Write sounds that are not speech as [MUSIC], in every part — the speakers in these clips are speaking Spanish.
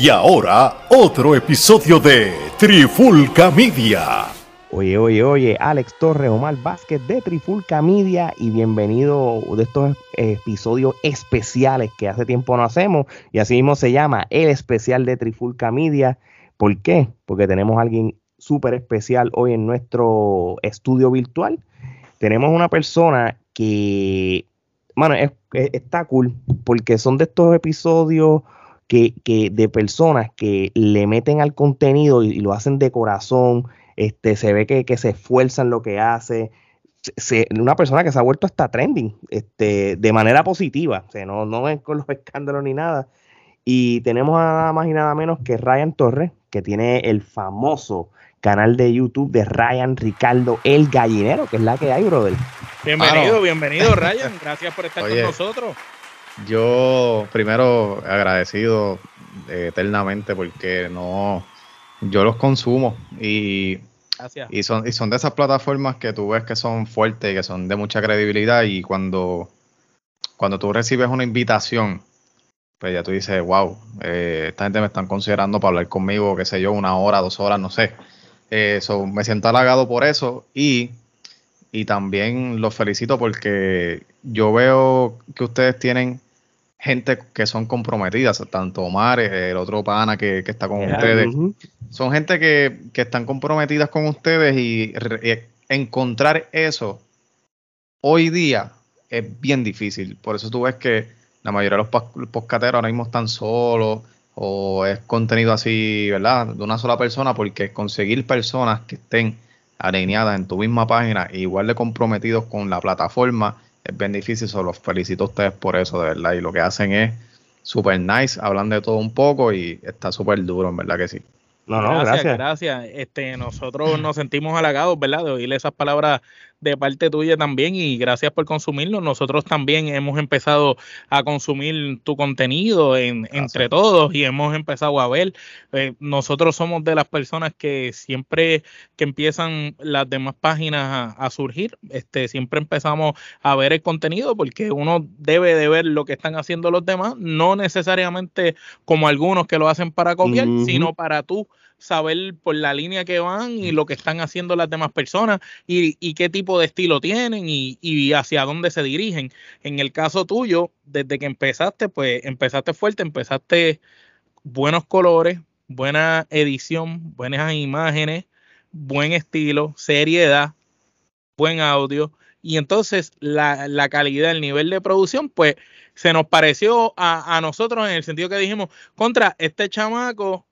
Y ahora, otro episodio de Trifulca Media. Oye, oye, oye, Alex Torres, Omar Vázquez de Trifulca Media y bienvenido de estos episodios especiales que hace tiempo no hacemos y así mismo se llama el especial de Trifulca Media. ¿Por qué? Porque tenemos a alguien súper especial hoy en nuestro estudio virtual. Tenemos una persona que, bueno, está cool porque son de estos episodios que, de personas que le meten al contenido y, lo hacen de corazón, este, se ve que, se esfuerzan en lo que hace. una persona que se ha vuelto hasta trending este, de manera positiva, o sea, no, no es con los [LAUGHS] escándalos ni nada. Y tenemos a nada más y nada menos que Ryan Torres, que tiene el famoso canal de YouTube de Ryan Ricardo El Gallinero, que es la que hay, brother. Bienvenido, bienvenido, Ryan. Gracias por estar [LAUGHS] con nosotros. Yo primero agradecido eh, eternamente porque no, yo los consumo y, y, son, y son de esas plataformas que tú ves que son fuertes y que son de mucha credibilidad y cuando, cuando tú recibes una invitación, pues ya tú dices, wow, eh, esta gente me están considerando para hablar conmigo, qué sé yo, una hora, dos horas, no sé. Eso, me siento halagado por eso y, y también los felicito porque yo veo que ustedes tienen gente que son comprometidas, tanto Omar, el otro pana que, está con ustedes. Son gente que, están comprometidas con ustedes y, encontrar eso hoy día es bien difícil. Por eso tú ves que la mayoría de los podcasteros ahora mismo están solos o es contenido así, ¿verdad? De una sola persona, porque conseguir personas que estén alineadas en tu misma página, igual de comprometidos con la plataforma, es bien difícil, solo los felicito a ustedes por eso, de verdad. Y lo que hacen es súper nice, hablan de todo un poco y está súper duro, en verdad que sí. No, no, gracias. Gracias. Este, nosotros nos sentimos halagados, ¿verdad? De oírle esas palabras de parte tuya también y gracias por consumirlo. Nosotros también hemos empezado a consumir tu contenido entre todos y hemos empezado a ver. Eh, nosotros somos de las personas que siempre que empiezan las demás páginas a, surgir, este, siempre empezamos a ver el contenido porque uno debe de ver lo que están haciendo los demás, no necesariamente como algunos que lo hacen para copiar, sino para tú saber por la línea que van y lo que están haciendo las demás personas y, qué tipo de estilo tienen y, hacia dónde se dirigen. En el caso tuyo, desde que empezaste, pues empezaste fuerte, empezaste buenos colores, buena edición, buenas imágenes, buen estilo, seriedad, buen audio. Y entonces la, la calidad, el nivel de producción, pues se nos pareció a, a, nosotros en el sentido que dijimos, contra este chamaco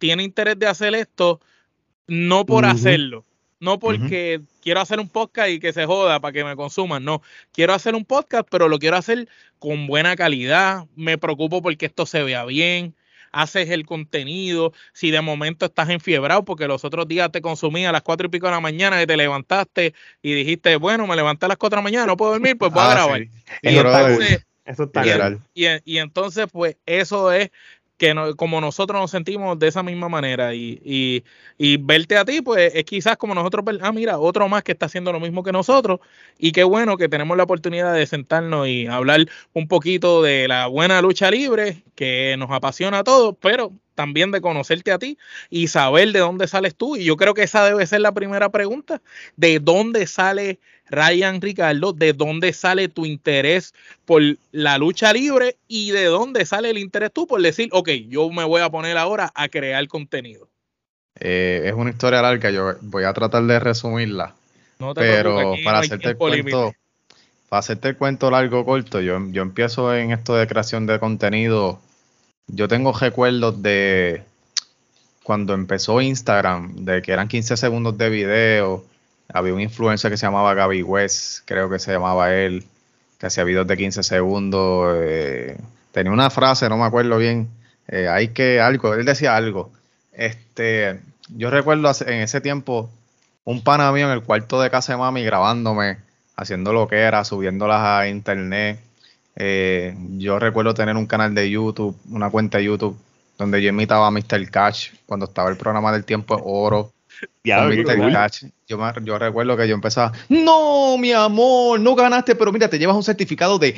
tiene interés de hacer esto, no por hacerlo, no porque quiero hacer un podcast y que se joda para que me consuman, no, quiero hacer un podcast, pero lo quiero hacer con buena calidad, me preocupo porque esto se vea bien, haces el contenido, si de momento estás enfiebrado porque los otros días te consumí a las cuatro y pico de la mañana y te levantaste y dijiste, bueno, me levanté a las cuatro de la mañana, no puedo dormir, pues voy a ah, grabar. Y, entonces, eso está y, y, entonces, pues eso es que como nosotros nos sentimos de esa misma manera. Y, y, verte a ti, pues es quizás como nosotros, ah, mira, otro más que está haciendo lo mismo que nosotros. Y qué bueno que tenemos la oportunidad de sentarnos y hablar un poquito de la buena lucha libre que nos apasiona a todos, pero también de conocerte a ti y saber de dónde sales tú. Y yo creo que esa debe ser la primera pregunta, de dónde sale Ryan Ricardo, de dónde sale tu interés por la lucha libre y de dónde sale el interés tú por decir, ok, yo me voy a poner ahora a crear contenido. Eh, es una historia larga, yo voy a tratar de resumirla. pero para hacerte el cuento, para hacerte el cuento largo corto, yo, yo empiezo en esto de creación de contenido. Yo tengo recuerdos de cuando empezó Instagram, de que eran 15 segundos de video había un influencer que se llamaba Gaby West, creo que se llamaba él, que hacía videos de 15 segundos. Eh, tenía una frase, no me acuerdo bien. Eh, hay que algo, él decía algo. Este, yo recuerdo en ese tiempo un pana mío en el cuarto de casa de mami grabándome, haciendo lo que era, subiéndolas a internet. Eh, yo recuerdo tener un canal de YouTube, una cuenta de YouTube, donde yo imitaba a Mr. Cash cuando estaba el programa del tiempo de oro. [LAUGHS] Yo, recuerdo que yo empezaba, no, mi amor, no ganaste, pero mira, te llevas un certificado de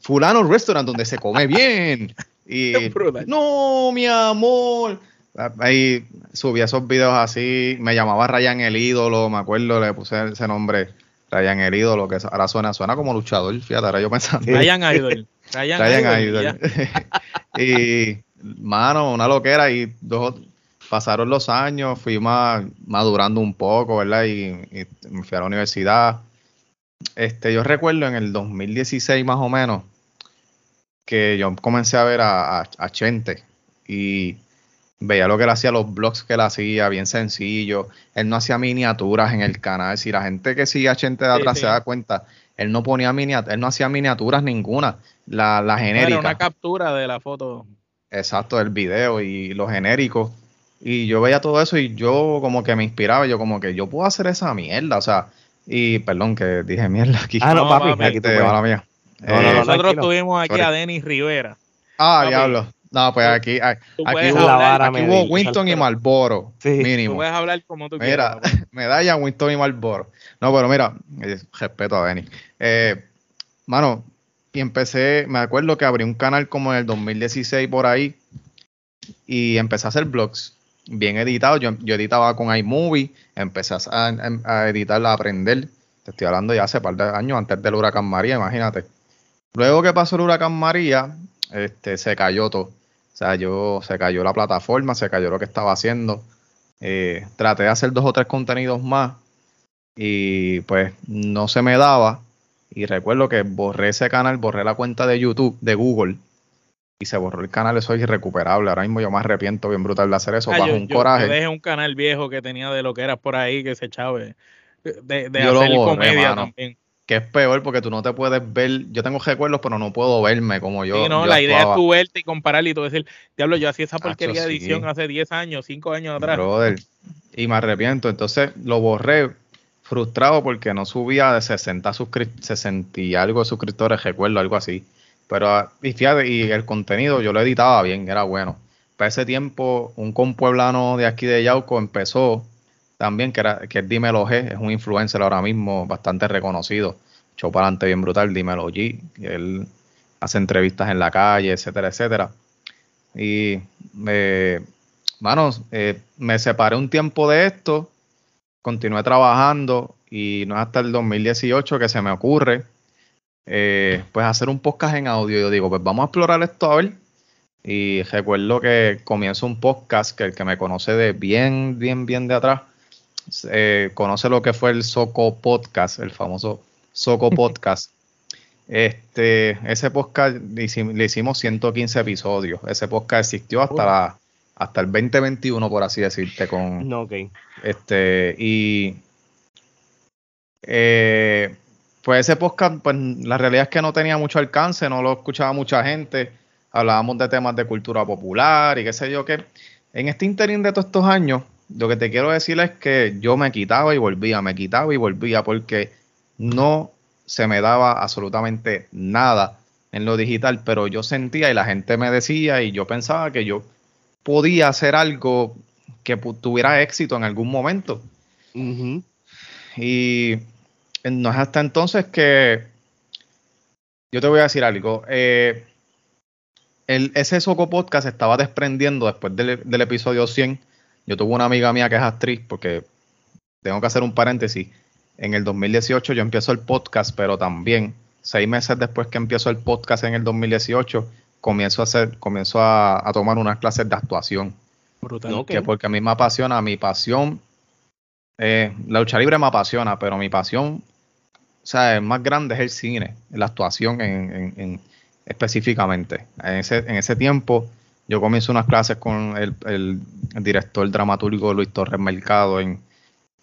fulano restaurant donde se come bien. [LAUGHS] Y, no, mi amor. Ahí subí esos videos así, me llamaba Ryan el ídolo, me acuerdo, le puse ese nombre, Ryan el ídolo, que ahora suena, suena como luchador, fíjate, ahora yo pensando. Ryan Idol. Ryan, Idol. [LAUGHS] y, mano, una loquera, y dos, pasaron los años, fui madurando un poco, ¿verdad? Y, me fui a la universidad. Este, yo recuerdo en el 2016 más o menos que yo comencé a ver a, a Chente y veía lo que él hacía, los blogs que él hacía, bien sencillo. Él no hacía miniaturas en el canal. Si la gente que sigue a Chente de atrás se da cuenta, él no ponía miniaturas, él no hacía miniaturas ninguna. La, la genérica. Era una captura de la foto. Exacto, del video y lo genérico. Y yo veía todo eso y yo como que me inspiraba, yo como que yo puedo hacer esa mierda, o sea, y perdón que dije mierda aquí. Ah, no, papi, aquí te la mía. nosotros tuvimos aquí a Denis Rivera. Ah, diablo. No, pues aquí, aquí, hubo Winston y Marlboro, mínimo. Tú puedes hablar como tú quieras. Mira, [LAUGHS] medalla Winston y Marlboro. No, pero mira, eh, respeto a Denis. Eh, mano, y empecé, me acuerdo que abrí un canal como en el 2016 por ahí y empecé a hacer blogs bien editados. Yo, yo editaba con iMovie, empecé a, a editarla, a aprender. Te estoy hablando ya hace un par de años antes del huracán María, imagínate. Luego que pasó el huracán María, este, se cayó todo. O sea, yo se cayó la plataforma, se cayó lo que estaba haciendo. Eh, traté de hacer dos o tres contenidos más y pues no se me daba. Y recuerdo que borré ese canal, borré la cuenta de YouTube, de Google, y se borró el canal, eso es irrecuperable. Ahora mismo yo me arrepiento bien brutal de hacer eso, ah, bajo un coraje. Yo dejé un canal viejo que tenía de lo que era por ahí, que se echaba de, de hacer comedia también que es peor porque tú no te puedes ver, yo tengo recuerdos, pero no puedo verme como yo. Sí, no, la idea es tú verte y comparar y tú decir, diablo, yo hacía esa porquería de edición hace 10 años, 5 años atrás. Brother, y me arrepiento, entonces lo borré frustrado porque no subía de 60, 60 y algo de suscriptores, recuerdo, algo así. Pero, ah, y fíjate, y el contenido yo lo editaba bien, era bueno. Para ese tiempo, un compueblano de aquí de Yauco empezó también, que, era, que es Dímelo G, es un influencer ahora mismo bastante reconocido. Echó para adelante bien brutal, Dímelo G. Él hace entrevistas en la calle, etcétera, etcétera. Y, eh, eh, me separé un tiempo de esto, continué trabajando y no es hasta el 2018 que se me ocurre, eh, pues hacer un podcast en audio. Yo digo, pues vamos a explorar esto a ver. Y recuerdo que comienzo un podcast que el que me conoce de bien, bien, bien de atrás, eh, conoce lo que fue el Soco Podcast, el famoso Soco [LAUGHS] Podcast. Este, ese podcast le hicimos 115 episodios. Ese podcast existió hasta hasta el 2021, por así decirte, con no, este y eh, pues ese podcast, pues la realidad es que no tenía mucho alcance, no lo escuchaba mucha gente. Hablábamos de temas de cultura popular y qué sé yo qué. En este interín de todos estos años, lo que te quiero decir es que yo me quitaba y volvía, me quitaba y volvía porque no se me daba absolutamente nada en lo digital, pero yo sentía y la gente me decía y yo pensaba que yo podía hacer algo que tuviera éxito en algún momento. Y no es hasta entonces que yo te voy a decir algo. Eh, el, ese Soco Podcast estaba desprendiendo después del, del episodio 100 yo tuve una amiga mía que es actriz, porque tengo que hacer un paréntesis. En el 2018 yo empiezo el podcast, pero también seis meses después que empiezo el podcast en el 2018, comienzo a hacer, comienzo a, tomar unas clases de actuación. Brutal. Que porque a mí me apasiona, mi pasión, eh, la lucha libre me apasiona, pero mi pasión, o sea, más grande es el cine, la actuación en, específicamente. En ese, en ese tiempo yo comienzo unas clases con el, director dramatúrgico Luis Torres Mercado en,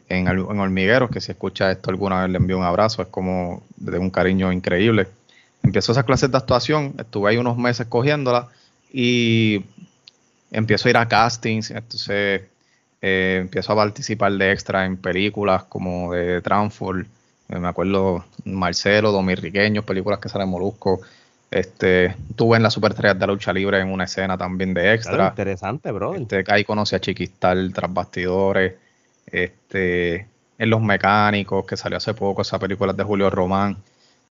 en, Hormigueros, que si escucha esto alguna vez le envío un abrazo, es como de un cariño increíble. Empiezo esas clases de actuación, estuve ahí unos meses cogiéndolas y empiezo a ir a castings, entonces eh, empiezo a participar de extra en películas como de Transform, me acuerdo Marcelo, Dominriqueños, películas que salen Molusco, este, tuve en la Superestrellas de la lucha libre en una escena también de extra. interesante, bro. Este, ahí conocí a Chiquistal tras bastidores. Este, en Los Mecánicos, que salió hace poco, esa película de Julio Román.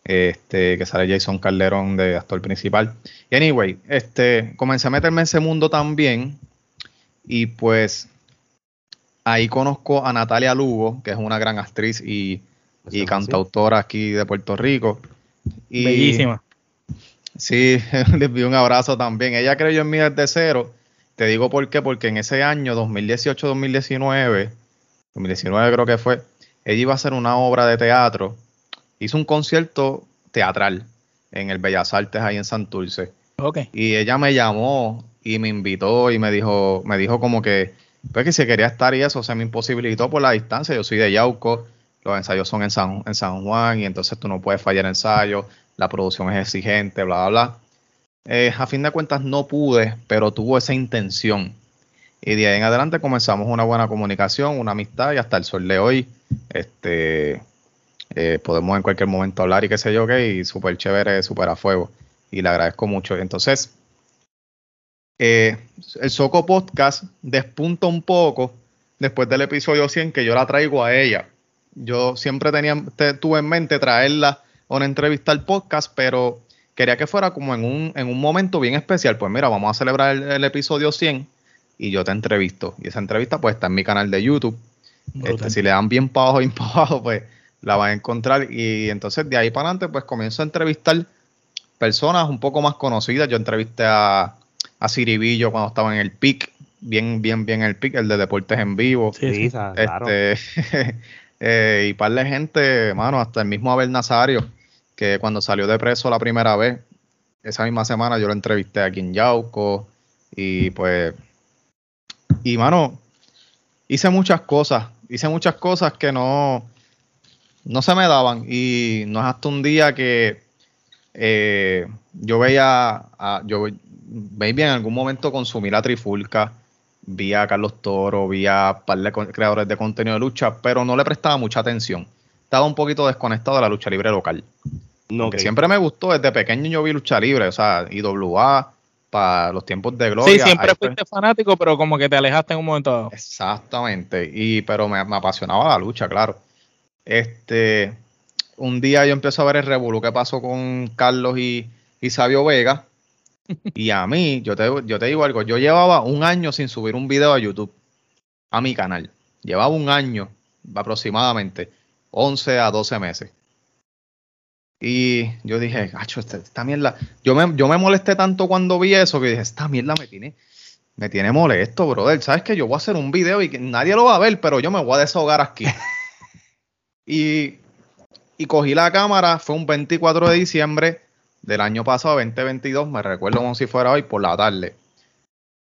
este, que sale Jason Calderón de actor principal. Y anyway, este, comencé a meterme en ese mundo también y pues ahí conozco a Natalia Lugo, que es una gran actriz y, y cantautora aquí de Puerto Rico. Y, Bellísima. Sí, [LAUGHS] les vi un abrazo también. Ella creyó en mí desde cero. Te digo por qué, porque en ese año, 2018-2019, 2019 creo que fue, ella iba a hacer una obra de teatro hizo un concierto teatral en el Bellas Artes ahí en Santurce. Okay. Y ella me llamó y me invitó y me dijo, me dijo como que, pues que si quería estar y eso se me imposibilitó por la distancia. Yo soy de Yauco, los ensayos son en San, en San Juan y entonces tú no puedes fallar ensayo, la producción es exigente, bla, bla, bla. Eh, a fin de cuentas no pude, pero tuvo esa intención. Y de ahí en adelante comenzamos una buena comunicación, una amistad y hasta el sol de hoy, este, eh, podemos en cualquier momento hablar y qué sé yo qué, y súper chévere, súper a fuego. Y le agradezco mucho. Entonces, eh, el Soco Podcast despunta un poco después del episodio 100 que yo la traigo a ella. Yo siempre tenía, tuve en mente traerla una entrevista al podcast, pero quería que fuera como en un, en un momento bien especial. Pues mira, vamos a celebrar el, episodio 100 y yo te entrevisto. Y esa entrevista pues está en mi canal de YouTube. Este, si le dan bien para abajo, bien para abajo, pues la van a encontrar. Y entonces de ahí para adelante, pues comienzo a entrevistar personas un poco más conocidas. Yo entrevisté a, a Ciribillo cuando estaba en el PIC, bien, bien, bien el PIC, el de Deportes en Vivo. Sí, claro. Este, [LAUGHS] eh, y par de gente, mano, hasta el mismo Abel Nazario, que cuando salió de preso la primera vez, esa misma semana yo lo entrevisté aquí en Yauco. Y pues, y mano, hice muchas cosas, hice muchas cosas que no, no se me daban y no es hasta un día que eh, yo veía, a, yo maybe en algún momento consumí la trifulca, vi a Carlos Toro, vi a par de creadores de contenido de lucha, pero no le prestaba mucha atención. Estaba un poquito desconectado de la lucha libre local. No, que siempre me gustó, desde pequeño yo vi lucha libre, o sea, IWA, para los tiempos de gloria. Sí, siempre fuiste fanático, pero como que te alejaste en un momento dado. Exactamente, y pero me apasionaba la lucha, claro. Este, un día yo empiezo a ver el revuelo que pasó con Carlos y, Sabio Vega. [LAUGHS] Y a mí, yo te, yo te digo algo, yo llevaba un año sin subir un video a YouTube, a mi canal. Llevaba un año aproximadamente, 11 a 12 meses. Y yo dije, gacho, esta, esta, mierda. Yo me, yo me molesté tanto cuando vi eso que dije, esta mierda me tiene, me tiene molesto, brother. Sabes que yo voy a hacer un video y que nadie lo va a ver, pero yo me voy a desahogar aquí. [LAUGHS] Y, cogí la cámara, fue un 24 de diciembre del año pasado, 2022, me recuerdo como si fuera hoy, por la tarde.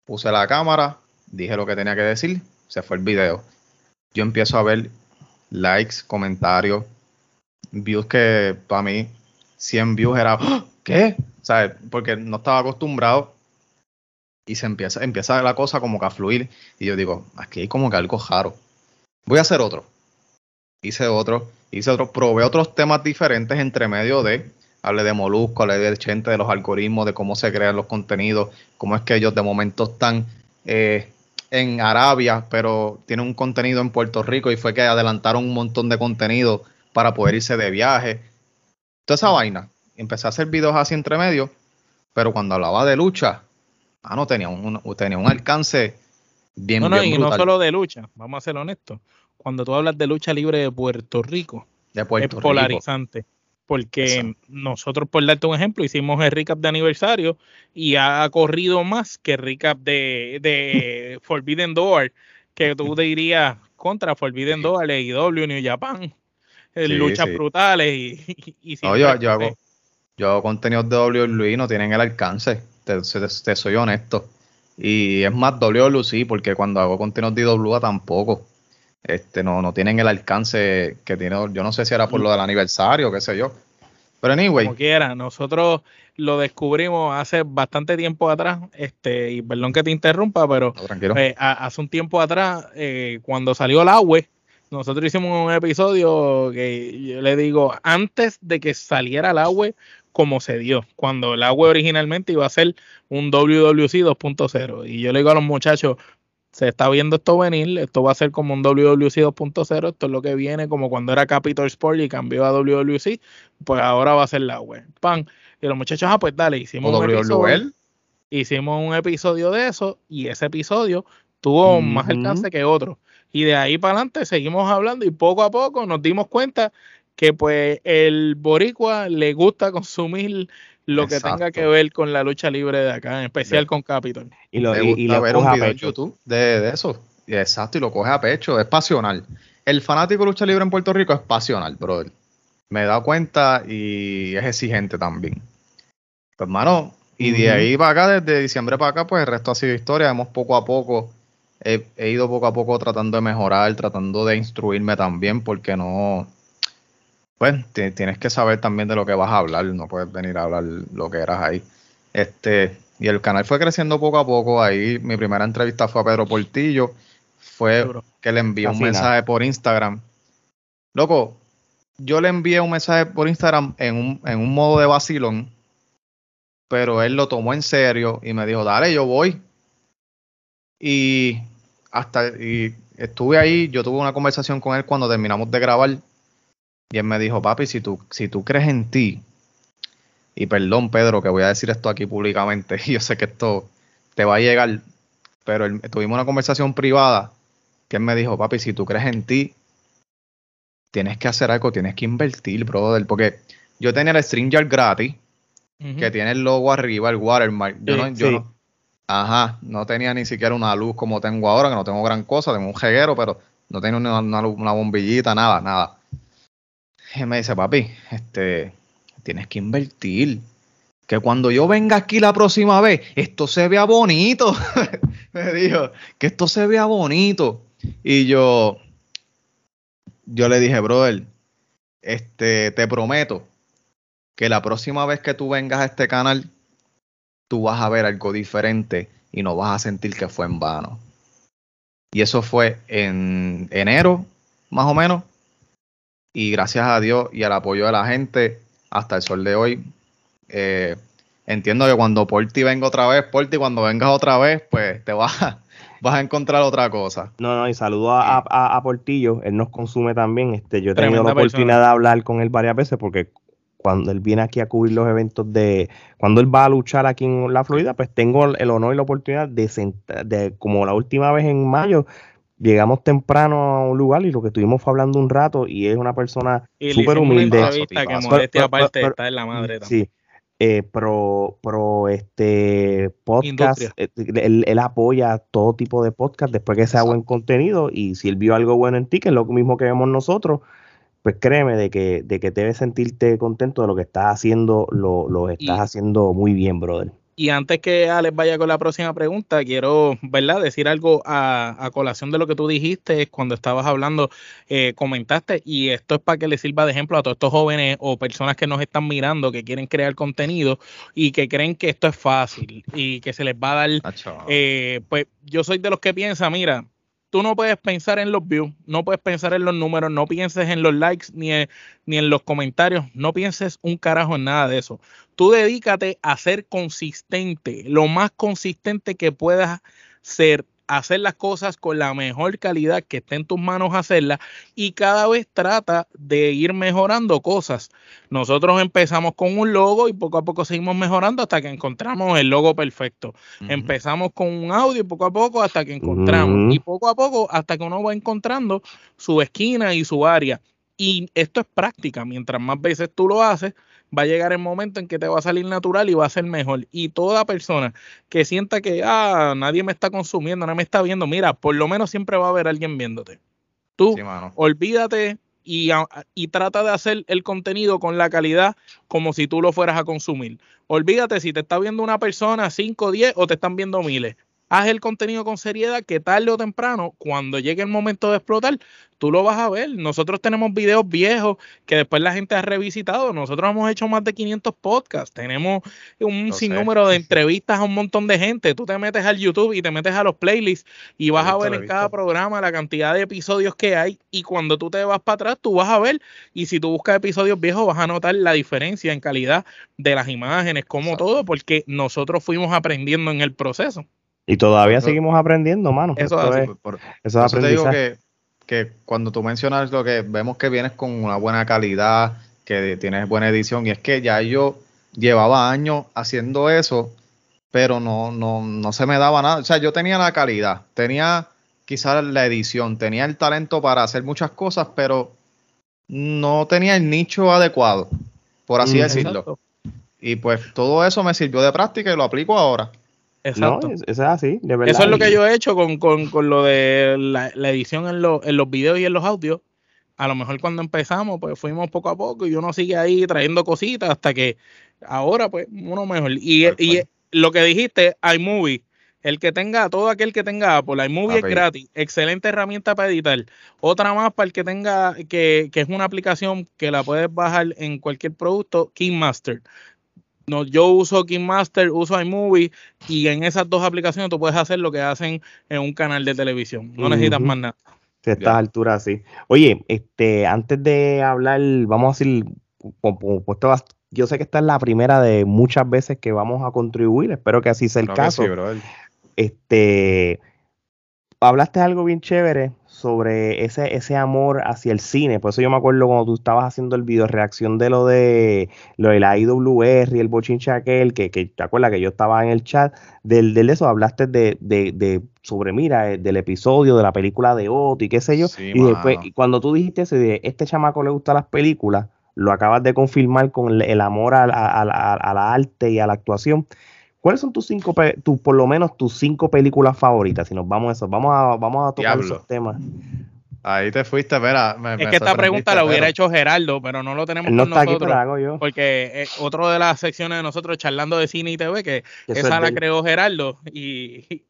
Puse la cámara, dije lo que tenía que decir, se fue el video. Yo empiezo a ver likes, comentarios, views que para mí 100 views era, ¡Ah! ¿qué? ¿Sabes? Porque no estaba acostumbrado y se empieza, empieza la cosa como que a fluir y yo digo, aquí hay como que algo raro. Voy a hacer otro hice otro, hice otro, probé otros temas diferentes entre medio de, hablé de Molusco, hablé de Chente, de los algoritmos, de cómo se crean los contenidos, cómo es que ellos de momento están eh, en Arabia, pero tienen un contenido en Puerto Rico y fue que adelantaron un montón de contenido para poder irse de viaje. Toda esa vaina. Empecé a hacer videos así entre medio, pero cuando hablaba de lucha, ah, no tenía un, tenía un alcance bien, no, no, y no solo de lucha, vamos a ser honestos cuando tú hablas de lucha libre de Puerto Rico, es polarizante. Porque nosotros, por darte un ejemplo, hicimos el recap de aniversario y ha corrido más que el recap de, de [LAUGHS] Forbidden Door, que tú te dirías contra Forbidden Door, AEW, New Japan, eh, luchas brutales y, y, no, yo, hago, yo hago contenidos de WWE no tienen el alcance, te, te, soy honesto. Y es más WWE sí, porque cuando hago contenidos de WWE tampoco este, no, no tienen el alcance que tiene. Yo no sé si era por lo del aniversario, qué sé yo. Pero anyway. Como quiera, nosotros lo descubrimos hace bastante tiempo atrás, este, y perdón que te interrumpa, pero eh, hace un tiempo atrás, eh, cuando salió el agua, nosotros hicimos un episodio que yo le digo, antes de que saliera el agua, como se dio, cuando el agua originalmente iba a ser un WWC 2.0. Y yo le digo a los muchachos, se está viendo esto venir, esto va a ser como un WWC 2.0, esto es lo que viene como cuando era Capital Sport y cambió a WWC, pues ahora va a ser la web. Pan. Y los muchachos, ah, pues dale, hicimos un episodio, hicimos un episodio de eso y ese episodio tuvo más alcance que otro. Y de ahí para adelante seguimos hablando y poco a poco nos dimos cuenta que pues el boricua le gusta consumir lo que tenga que ver con la lucha libre de acá, en especial con Capitol. Y lo y, ver un video en YouTube de, eso. Exacto, y lo coge a pecho, es pasional. El fanático de lucha libre en Puerto Rico es pasional, brother. Me he dado cuenta y es exigente también. Pues, hermano, y de ahí para acá, desde diciembre para acá, pues el resto ha sido historia. Hemos poco a poco, he, he ido poco a poco tratando de mejorar, tratando de instruirme también, porque no, pues tienes que saber también de lo que vas a hablar, no puedes venir a hablar lo que eras ahí. Este, y el canal fue creciendo poco a poco, ahí mi primera entrevista fue a Pedro Portillo, fue que le envié un mensaje por Instagram. Loco, yo le envié un mensaje por Instagram en un, en un modo de vacilón, pero él lo tomó en serio y me dijo, dale, yo voy. Y hasta y estuve ahí, yo tuve una conversación con él cuando terminamos de grabar y él me dijo, papi, si tú, si tú crees en ti, y perdón Pedro que voy a decir esto aquí públicamente, [LAUGHS] yo sé que esto te va a llegar, pero tuvimos una conversación privada que él me dijo, papi, si tú crees en ti, tienes que hacer algo, tienes que invertir, brother, porque yo tenía el StreamYard gratis, que tiene el logo arriba, el watermark, yo, no, yo no, ajá, no tenía ni siquiera una luz como tengo ahora, que no tengo gran cosa, tengo un jeguero, pero no tengo una, una bombillita, nada, nada. Me dice, papi, este, tienes que invertir. Que cuando yo venga aquí la próxima vez, esto se vea bonito. [LAUGHS] me dijo, que esto se vea bonito. Y yo, yo le dije, brother, este, te prometo que la próxima vez que tú vengas a este canal, tú vas a ver algo diferente y no vas a sentir que fue en vano. Y eso fue en enero, más o menos, y gracias a Dios y al apoyo de la gente hasta el sol de hoy. Eh, entiendo que cuando Porti venga otra vez, Porti, cuando vengas otra vez, pues te vas, [LAUGHS] vas a encontrar otra cosa. No, no, y saludo a, a, Portillo, él nos consume también. Este, yo he tenido la oportunidad de hablar con él varias veces porque cuando él viene aquí a cubrir los eventos de, cuando él va a luchar aquí en la Florida, pues tengo el honor y la oportunidad de, de como la última vez en mayo, llegamos temprano a un lugar y lo que estuvimos fue hablando un rato y es una persona súper humilde. que aparte está en la madre también. Sí. Eh, pro, pro este podcast, eh, él, apoya todo tipo de podcast después que sea buen contenido y si él vio algo bueno en ti, que es lo mismo que vemos nosotros, pues créeme de que, de que debes sentirte contento de lo que estás haciendo, lo, lo estás haciendo muy bien, brother. Y antes que Alex vaya con la próxima pregunta, quiero, ¿verdad?, decir algo a, colación de lo que tú dijiste cuando estabas hablando, eh, comentaste, y esto es para que le sirva de ejemplo a todos estos jóvenes o personas que nos están mirando, que quieren crear contenido y que creen que esto es fácil y que se les va a dar, eh, pues yo soy de los que piensa, mira, tú no puedes pensar en los views, no puedes pensar en los números, no pienses en los likes ni ni en los comentarios, no pienses un carajo en nada de eso. Tú dedícate a ser consistente, lo más consistente que puedas ser hacer las cosas con la mejor calidad que esté en tus manos hacerlas y cada vez trata de ir mejorando cosas. Nosotros empezamos con un logo y poco a poco seguimos mejorando hasta que encontramos el logo perfecto. Empezamos con un audio y poco a poco hasta que encontramos y poco a poco hasta que uno va encontrando su esquina y su área. Y esto es práctica, mientras más veces tú lo haces, va a llegar el momento en que te va a salir natural y va a ser mejor. Y toda persona que sienta que ah, nadie me está consumiendo, nadie me está viendo, mira, por lo menos siempre va a haber alguien viéndote. Tú olvídate y, y, trata de hacer el contenido con la calidad como si tú lo fueras a consumir. Olvídate si te está viendo una persona, 5, 10 o te están viendo miles haz el contenido con seriedad que tarde o temprano, cuando llegue el momento de explotar, tú lo vas a ver. Nosotros tenemos videos viejos que después la gente ha revisitado. Nosotros hemos hecho más de 500 podcasts. Tenemos un sinnúmero de [LAUGHS] entrevistas a un montón de gente. Tú te metes al YouTube y te metes a los playlists y vas a ver en cada programa la cantidad de episodios que hay. Y cuando tú te vas para atrás, tú vas a ver. Y si tú buscas episodios viejos, vas a notar la diferencia en calidad de las imágenes, como todo, porque nosotros fuimos aprendiendo en el proceso. Y todavía seguimos aprendiendo, mano. Eso, es, eso, te digo que, que cuando tú mencionas lo que vemos que vienes con una buena calidad, que tienes buena edición, y es que ya yo llevaba años haciendo eso, pero no, no, no se me daba nada. O sea, yo tenía la calidad, tenía quizás la edición, tenía el talento para hacer muchas cosas, pero no tenía el nicho adecuado, por así decirlo. Y pues todo eso me sirvió de práctica y lo aplico ahora. Exacto. eso es así, de verdad. Eso es lo que yo he hecho con, con, con lo de la, edición en, en los videos y en los audios. A lo mejor cuando empezamos, pues fuimos poco a poco y uno sigue ahí trayendo cositas hasta que ahora, pues, uno mejor. Y, y lo que dijiste, iMovie, el que tenga, todo aquel que tenga Apple, iMovie es gratis, excelente herramienta para editar. Otra más para el que tenga, que, que es una aplicación que la puedes bajar en cualquier producto, Kingmaster no, yo uso KingMaster, uso iMovie y en esas dos aplicaciones tú puedes hacer lo que hacen en un canal de televisión. No necesitas más nada. A estas alturas, sí. Oye, este, antes de hablar, vamos a decir, yo sé que esta es la primera de muchas veces que vamos a contribuir, espero que así sea el caso. este, hablaste algo bien chévere sobre ese, ese amor hacia el cine. Por eso yo me acuerdo cuando tú estabas haciendo el video reacción de lo de lo de la IWR y el bochinche aquel, que, que te acuerdas que yo estaba en el chat del, del eso, hablaste de, de, de sobre, mira, eh, del episodio de la película de Otto y qué sé yo. y después, cuando tú dijiste ese de este chamaco le gusta las películas, lo acabas de confirmar con el, amor a, a, a la arte y a la actuación. ¿Cuáles son tus cinco, tu, por lo menos tus cinco películas favoritas? Si nos vamos a eso, vamos a, vamos a tocar esos temas. Ahí te fuiste, espera. es que esta pregunta la hubiera hecho Gerardo, pero no lo tenemos con nosotros. Porque es otro de las secciones de nosotros charlando de cine y TV, que esa la creó Gerardo. Y,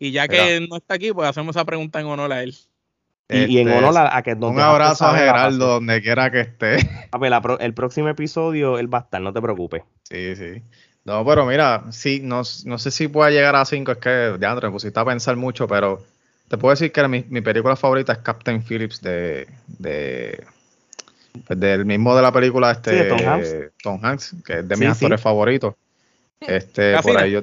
y ya que no está aquí, pues hacemos esa pregunta en honor a él. Y, en este, honor a, que Un abrazo a Gerardo donde quiera que esté. A ver, el próximo episodio él va a estar, no te preocupes. Sí, sí. No, pero mira, sí, no, no sé si pueda llegar a 5, es que ya me pusiste a pensar mucho, pero te puedo decir que mi, mi película favorita es Captain Phillips de, de pues, del mismo de la película este Tom, Hanks. que es de mis actores favoritos. Este, por ahí yo,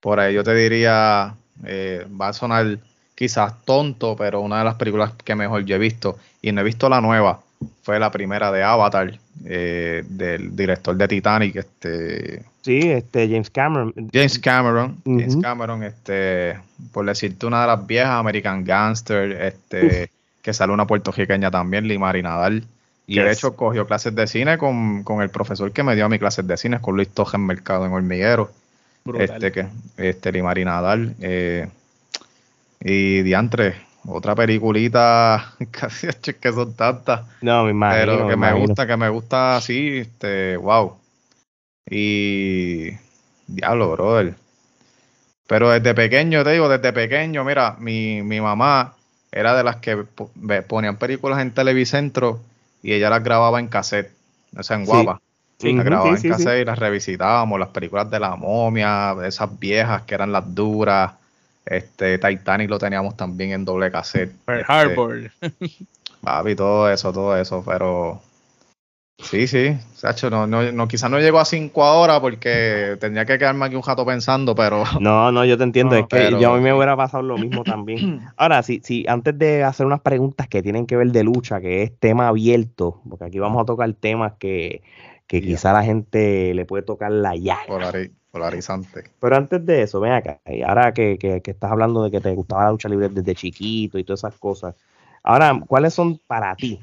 por ahí yo te diría, eh, va a sonar quizás tonto, pero una de las películas que mejor yo he visto, y no he visto la nueva, fue la primera de Avatar, eh, del director de Titanic, este... Sí, este James Cameron. James Cameron, James Cameron, este, por decirte una de las viejas, American Gangster, este, que sale una puertorriqueña también, Limari Nadal, y de hecho cogió clases de cine con, el profesor que me dio a mi clases de cine, con Luis Toja en Mercado en Hormiguero. Este, que, este, Limari Nadal, eh, y Diantre, otra peliculita, [LAUGHS] casi que son tantas. No, me imagino. Pero que me, gusta, que me gusta así, este, wow. Y. Diablo, brother. Pero desde pequeño, te digo, desde pequeño, mira, mi, mi mamá era de las que ponían películas en Televicentro y ella las grababa en cassette, o sea, en guapa. Sí. Las grababa en cassette y las revisitábamos, las películas de la momia, de esas viejas que eran las duras. Este, Titanic lo teníamos también en doble cassette. Pearl este, Harbor. [LAUGHS] Papi, todo eso, todo eso, pero sí, sí, Sacho, no, no, no, quizás no llego a cinco ahora porque tendría que quedarme aquí un jato pensando, pero. [LAUGHS] No, no, yo te entiendo, es que yo a mí me hubiera pasado lo mismo también. [CLEARS THROAT] Ahora, sí, sí, antes de hacer unas preguntas que tienen que ver de lucha, que es tema abierto, porque aquí vamos a tocar temas que, que quizá la gente le puede tocar la llaga. Polarizante. Pero antes de eso, ven acá, y ahora que, estás hablando de que te gustaba la lucha libre desde chiquito y todas esas cosas, ahora, ¿cuáles son para ti,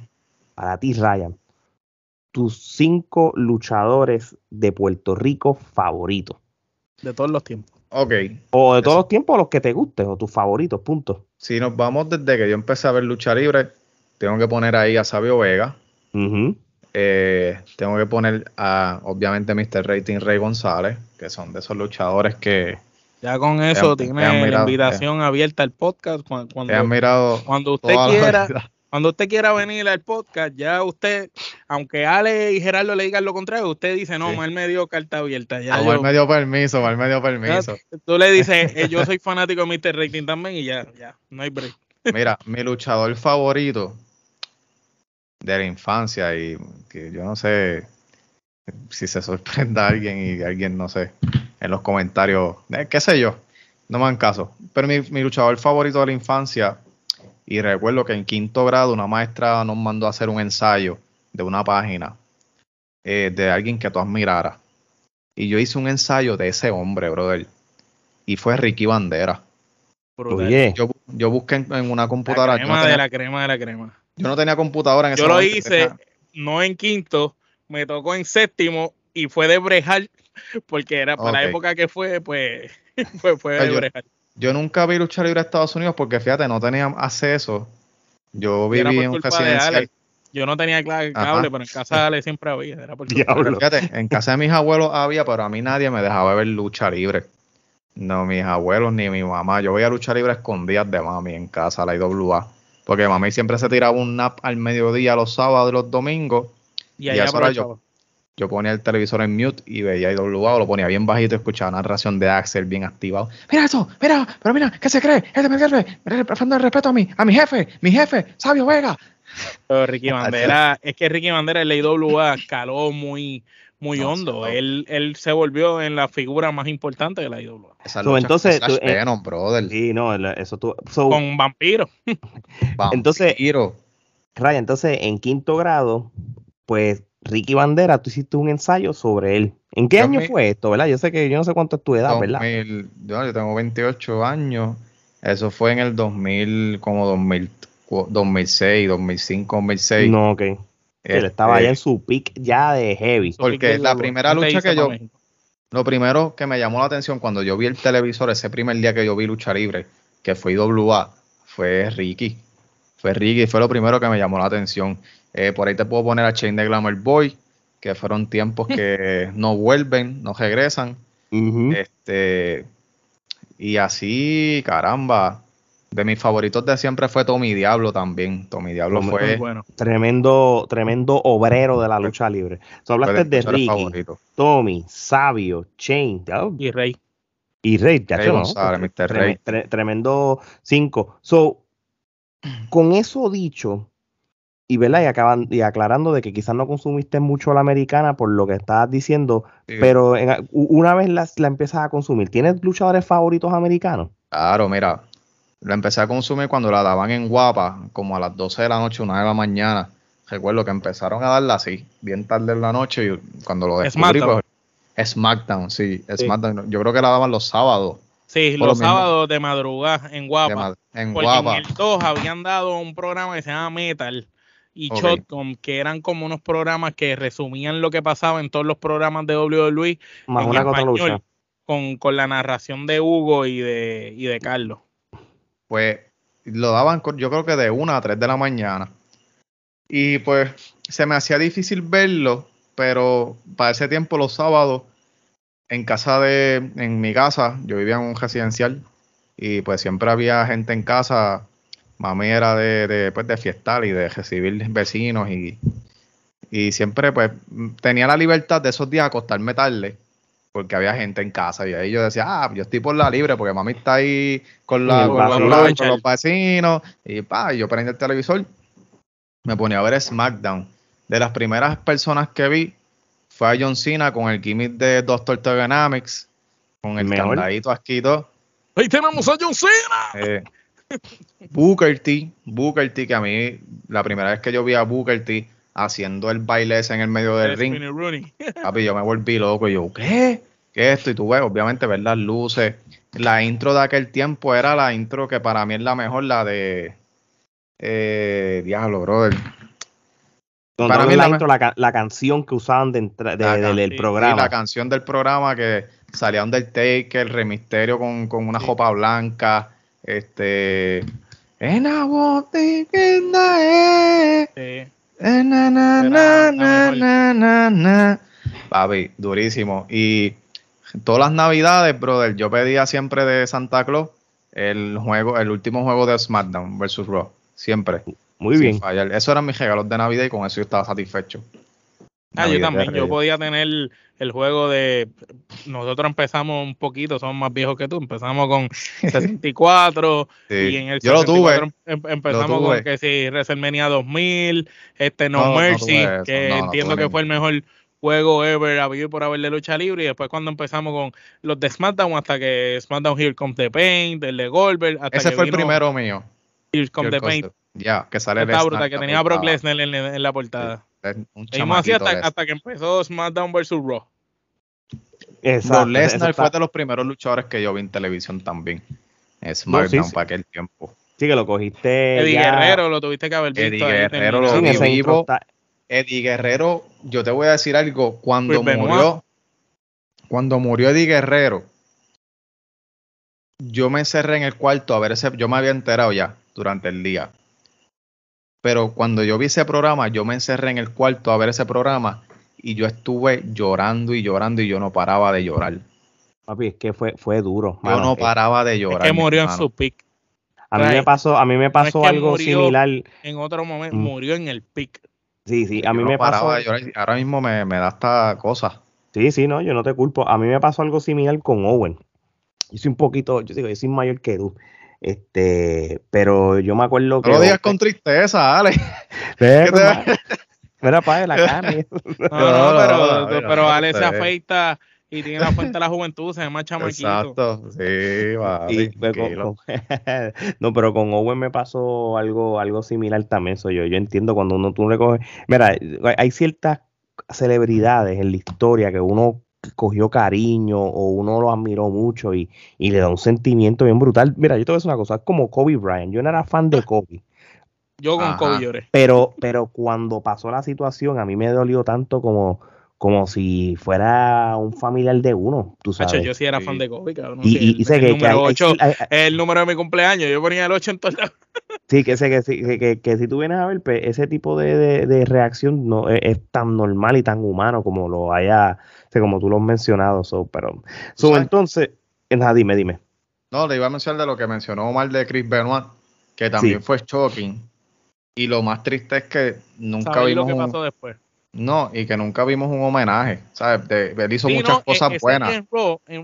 para ti, Ryan, tus cinco luchadores de Puerto Rico favoritos? De todos los tiempos. Ok. O de todos los tiempos, los que te gusten, o tus favoritos, punto. Si nos vamos desde que yo empecé a ver lucha libre, tengo que poner ahí a Sabio Vega. Eh, tengo que poner a, obviamente, Mr. Rating Rey González, que son de esos luchadores que... Ya con eso tiene la invitación abierta al podcast. Cuando, cuando usted quiera... Cuando usted quiera venir al podcast, ya usted, aunque Ale y Gerardo le digan lo contrario, usted dice, no, mal me dio carta abierta. Ya mal me dio permiso, mal me dio permiso. tú le dices, [LAUGHS] eh, yo soy fanático de Mr. Rating también y ya, ya, no hay break. Mira, mi luchador favorito de la infancia y que yo no sé si se sorprenda a alguien y alguien, no sé, en los comentarios, eh, qué sé yo. No me dan caso. Pero mi, mi luchador favorito de la infancia, y recuerdo que en quinto grado una maestra nos mandó a hacer un ensayo de una página eh, de alguien que tú admiraras. Y yo hice un ensayo de ese hombre, brother. Y fue Ricky Bandera. Yo, yo busqué en, una computadora. La crema de la crema de la crema. Yo no tenía computadora en ese Yo lo hice, no en quinto, me tocó en séptimo y fue de brejar, porque era para la época que fue, pues, [LAUGHS] fue, fue de brejar. Yo nunca vi luchar libre a Estados Unidos porque fíjate, no tenía acceso. Yo viví en un residencial. Yo no tenía cable, pero en casa de Ale siempre había. Era por Fíjate, en casa de mis abuelos había, pero a mí nadie me dejaba ver lucha libre. No, mis abuelos ni mi mamá. Yo voy a luchar libre escondidas de mami en casa, la IWA. Porque mami siempre se tiraba un nap al mediodía los sábados y los domingos. Y, y eso yo, yo ponía el televisor en mute y veía IWA o lo ponía bien bajito y escuchaba narración de Axel bien activado. Mira eso, mira, pero mira, ¿qué se cree? Este me jefe, el respeto a mi, a mi jefe, mi jefe, Sabio Vega. Pero Ricky [LAUGHS] Bandera, es que Ricky Bandera en la IWA caló muy, muy hondo. Él, él se volvió en la figura más importante de la IWA. entonces, eh, brother. Sí, no, eso tú, con vampiro. entonces, Raya, entonces en quinto grado, pues Ricky Bandera, tú hiciste un ensayo sobre él. ¿En qué año fue esto, verdad? Yo sé que yo no sé cuánto es tu edad, ¿verdad? yo, tengo 28 años. Eso fue en el 2000, como 2000, 2006, 2005, 2006. No, ok. Él estaba allá en su pick ya de heavy. Porque la primera lucha que yo... Lo primero que me llamó la atención cuando yo vi el televisor, ese primer día que yo vi lucha libre, que fue IWA, fue Ricky. Fue Ricky, fue lo primero que me llamó la atención. Eh, por ahí te puedo poner a Chain de Glamour Boy, que fueron tiempos que [LAUGHS] no vuelven, no regresan. Este y así, caramba. De mis favoritos de siempre fue Tommy Diablo también. Tommy Diablo fue tremendo, tremendo obrero de la lucha libre. Tú hablaste de Ricky, Tommy, Sabio, Chain y Rey. Y Rey, ya Rey. tremendo cinco. So, con eso dicho, y, ¿verdad? y, acaban, y aclarando de que quizás no consumiste mucho la americana por lo que estabas diciendo, pero una vez la, la, empiezas a consumir, ¿tienes luchadores favoritos americanos? Claro, mira, la empecé a consumir cuando la daban en Guapa, como a las 12 de la noche, una de la mañana. Recuerdo que empezaron a darla así, bien tarde en la noche, y cuando lo descubrí, SmackDown, pues, SmackDown sí, SmackDown. Yo creo que la daban los sábados. Sí, los sábados de madrugada en Guapa. en Guapa. En el 2 habían dado un programa que se llama Metal y Shotcom, que eran como unos programas que resumían lo que pasaba en todos los programas de WWE Más en español, con, con, la narración de Hugo y de, y de Carlos. Pues lo daban, yo creo que de una a 3 de la mañana. Y pues se me hacía difícil verlo, pero para ese tiempo los sábados, en casa de, en mi casa, yo vivía en un residencial, y pues siempre había gente en casa mami era de, de, pues, de fiestar y de recibir vecinos y, y siempre pues tenía la libertad de esos días acostarme tarde porque había gente en casa y ahí yo decía, ah, yo estoy por la libre porque mami está ahí con, la, con, los, vecinos y pa, yo prendí el televisor, me ponía a ver SmackDown. De las primeras personas que vi fue a John Cena con el gimmick de Doctor Togenomics, con el candadito asquito. Ahí tenemos a John Cena. Eh, Booker T, Booker T, que a mí la primera vez que yo vi a Booker T haciendo el baile ese en el medio del ring, [LAUGHS] papi, yo me volví loco. Y yo, ¿qué? ¿Qué es esto? Y tú ves, obviamente, ver las luces. La intro de aquel tiempo era la intro que para mí es la mejor, la de. Eh, diablo, brother. para mí la, intro, la, canción que usaban de, del programa. la canción del programa que salía Undertaker, Remisterio con, con una jopa blanca este. En Papi, durísimo. Y todas las navidades, brother, yo pedía siempre de Santa Claus el juego, el último juego de SmackDown versus Raw. Siempre. Muy bien. Eso eran mis regalos de Navidad y con eso yo estaba satisfecho. Ah, yo también. Yo podía tener el juego de. Nosotros empezamos un poquito, somos más viejos que tú. Empezamos con [LAUGHS] 64. Y en el yo lo tuve. Em, empezamos con que si WrestleMania 2000, este No, Mercy, que entiendo que fue el mejor juego ever habido por haber de lucha libre. Y después cuando empezamos con los de SmackDown, hasta que SmackDown Here Comes the Paint, el de Goldberg. Hasta Ese fue el primero mío. Here Comes the Paint. Ya, que sale Esta bruta, que tenía a Brock Lesnar en, la portada. Y así hasta, hasta, que empezó SmackDown vs. Raw. Exacto. Lesnar fue de los primeros luchadores que yo vi en televisión también. SmackDown para aquel tiempo. Sí, que lo cogiste. Eddie Guerrero lo tuviste que haber visto. Eddie Guerrero lo vi vivo. Eddie Guerrero, yo te voy a decir algo. Cuando murió, cuando murió Eddie Guerrero, yo me encerré en el cuarto a ver ese. Yo me había enterado ya durante el día. Pero cuando yo vi ese programa, yo me encerré en el cuarto a ver ese programa y yo estuve llorando y llorando y yo no paraba de llorar. Papi, es que fue, fue duro. yo no paraba de llorar. Es que murió en su pick. A mí me pasó, a mí me pasó algo similar. En otro momento, mm. murió en el pick. Sí, sí, a mí me pasó. Ahora mismo me, da esta cosa. Sí, sí, no, yo no te culpo. A mí me pasó algo similar con Owen. Yo soy un poquito, yo digo, yo soy mayor que tú. Este, pero yo me acuerdo que. No lo digas con tristeza, Ale. [LAUGHS] Mira, padre, la carne. [LAUGHS] No, no, pero, pero Ale se afeita y tiene la fuente de la juventud, se llama chamaquito. Exacto, sí, vale. [LAUGHS] no, pero con Owen me pasó algo, algo similar también. Soy yo. Yo entiendo cuando uno tú le coges. Mira, hay ciertas celebridades en la historia que uno cogió cariño o uno lo admiró mucho y, y le da un sentimiento bien brutal. Mira, yo te voy a decir una cosa, es como Kobe Bryant. Yo no era fan de Kobe. Yo con Kobe lloré. Pero, pero cuando pasó la situación, a mí me dolió tanto como como si fuera un familiar de uno, tú sabes. yo sí era fan de Kobe, cabrón. Y, sé que, el, número 8, el número de mi cumpleaños, yo ponía el 8 en todos lados. [LAUGHS] Sí, que sé que, que, si tú vienes a ver, pues, ese tipo de, de, reacción no es, tan normal y tan humano como lo haya, como tú lo has mencionado, so, pero so, entonces, nada, dime, dime. No, le iba a mencionar de lo que mencionó Omar de Chris Benoit, que también fue shocking. Y lo más triste es que nunca vimos. lo que pasó después? No, y que nunca vimos un homenaje, ¿sabes? De, él hizo muchas cosas buenas.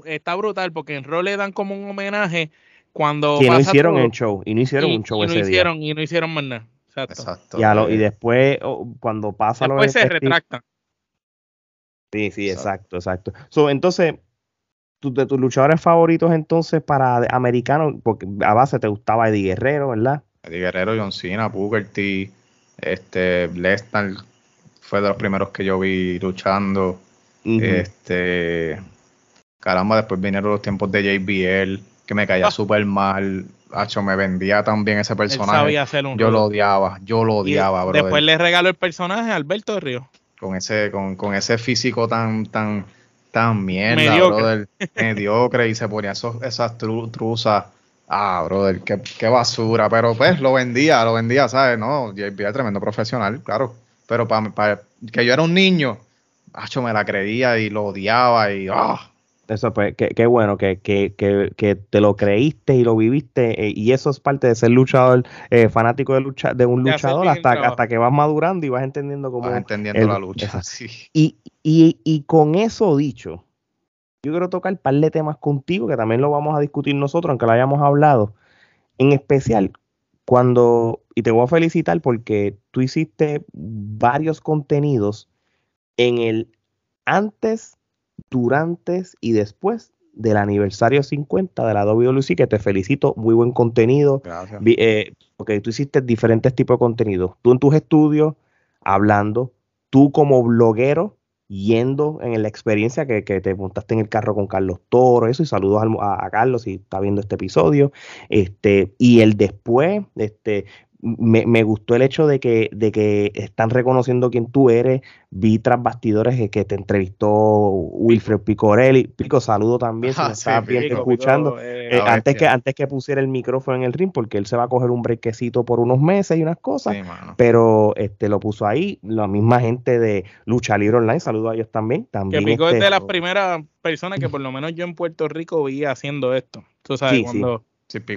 está brutal porque en Raw le dan como un homenaje cuando. Que no hicieron el show, y no hicieron un show y no hicieron, Y no hicieron más nada. Exacto. y, después, cuando pasa lo Después se retractan. Sí, sí, exacto, exacto. So, entonces, de tus luchadores favoritos entonces para americanos, porque a base te gustaba Eddie Guerrero, ¿verdad? Eddie Guerrero, John Cena, Booker T, este, Lesnar, fue de los primeros que yo vi luchando. Este, caramba, después vinieron los tiempos de JBL, que me caía ah. súper mal. Hacho, me vendía también ese personaje. yo lo odiaba, yo lo odiaba, bro. Después le regaló el personaje a Alberto de Río. Con ese, con, con ese físico tan, tan, tan mierda, mediocre. mediocre, y se ponía esos, esas truzas. Ah, brother, qué, qué, basura. Pero pues lo vendía, lo vendía, ¿sabes? No, JBL tremendo profesional, claro. Pero para, que yo era un niño, me la creía y lo odiaba y ¡ah! Eso pues, qué, bueno que, que, que, te lo creíste y lo viviste eh, y eso es parte de ser luchador, eh, fanático de lucha, de un luchador hasta, hasta que vas madurando y vas entendiendo cómo... Vas entendiendo la lucha, [LAUGHS] sí. Y, y, y con eso dicho, yo quiero tocar un par de temas contigo que también lo vamos a discutir nosotros, aunque lo hayamos hablado. En especial, cuando, y te voy a felicitar porque tú hiciste varios contenidos en el antes, durante y después del aniversario 50 de la WLC, que te felicito, muy buen contenido. Gracias. Eh, porque tú hiciste diferentes tipos de contenidos. Tú en tus estudios, hablando, tú como bloguero, yendo en la experiencia que, te montaste en el carro con Carlos Toro, eso, y saludos a, a, Carlos si está viendo este episodio. Este, y el después, este, me, me, gustó el hecho de que, de que están reconociendo quién tú eres. Vi tras bastidores que te entrevistó Wilfred Picorelli. Pico, saludo también si me estás escuchando. Eh, eh, antes, que, antes que pusiera el micrófono en el ring, porque él se va a coger un brequecito por unos meses y unas cosas. pero este lo puso ahí. La misma gente de Lucha Libre Online, saludo a ellos también. también que Pico es este de las primeras personas que por lo menos yo en Puerto Rico vi haciendo esto. Tú sabes, cuando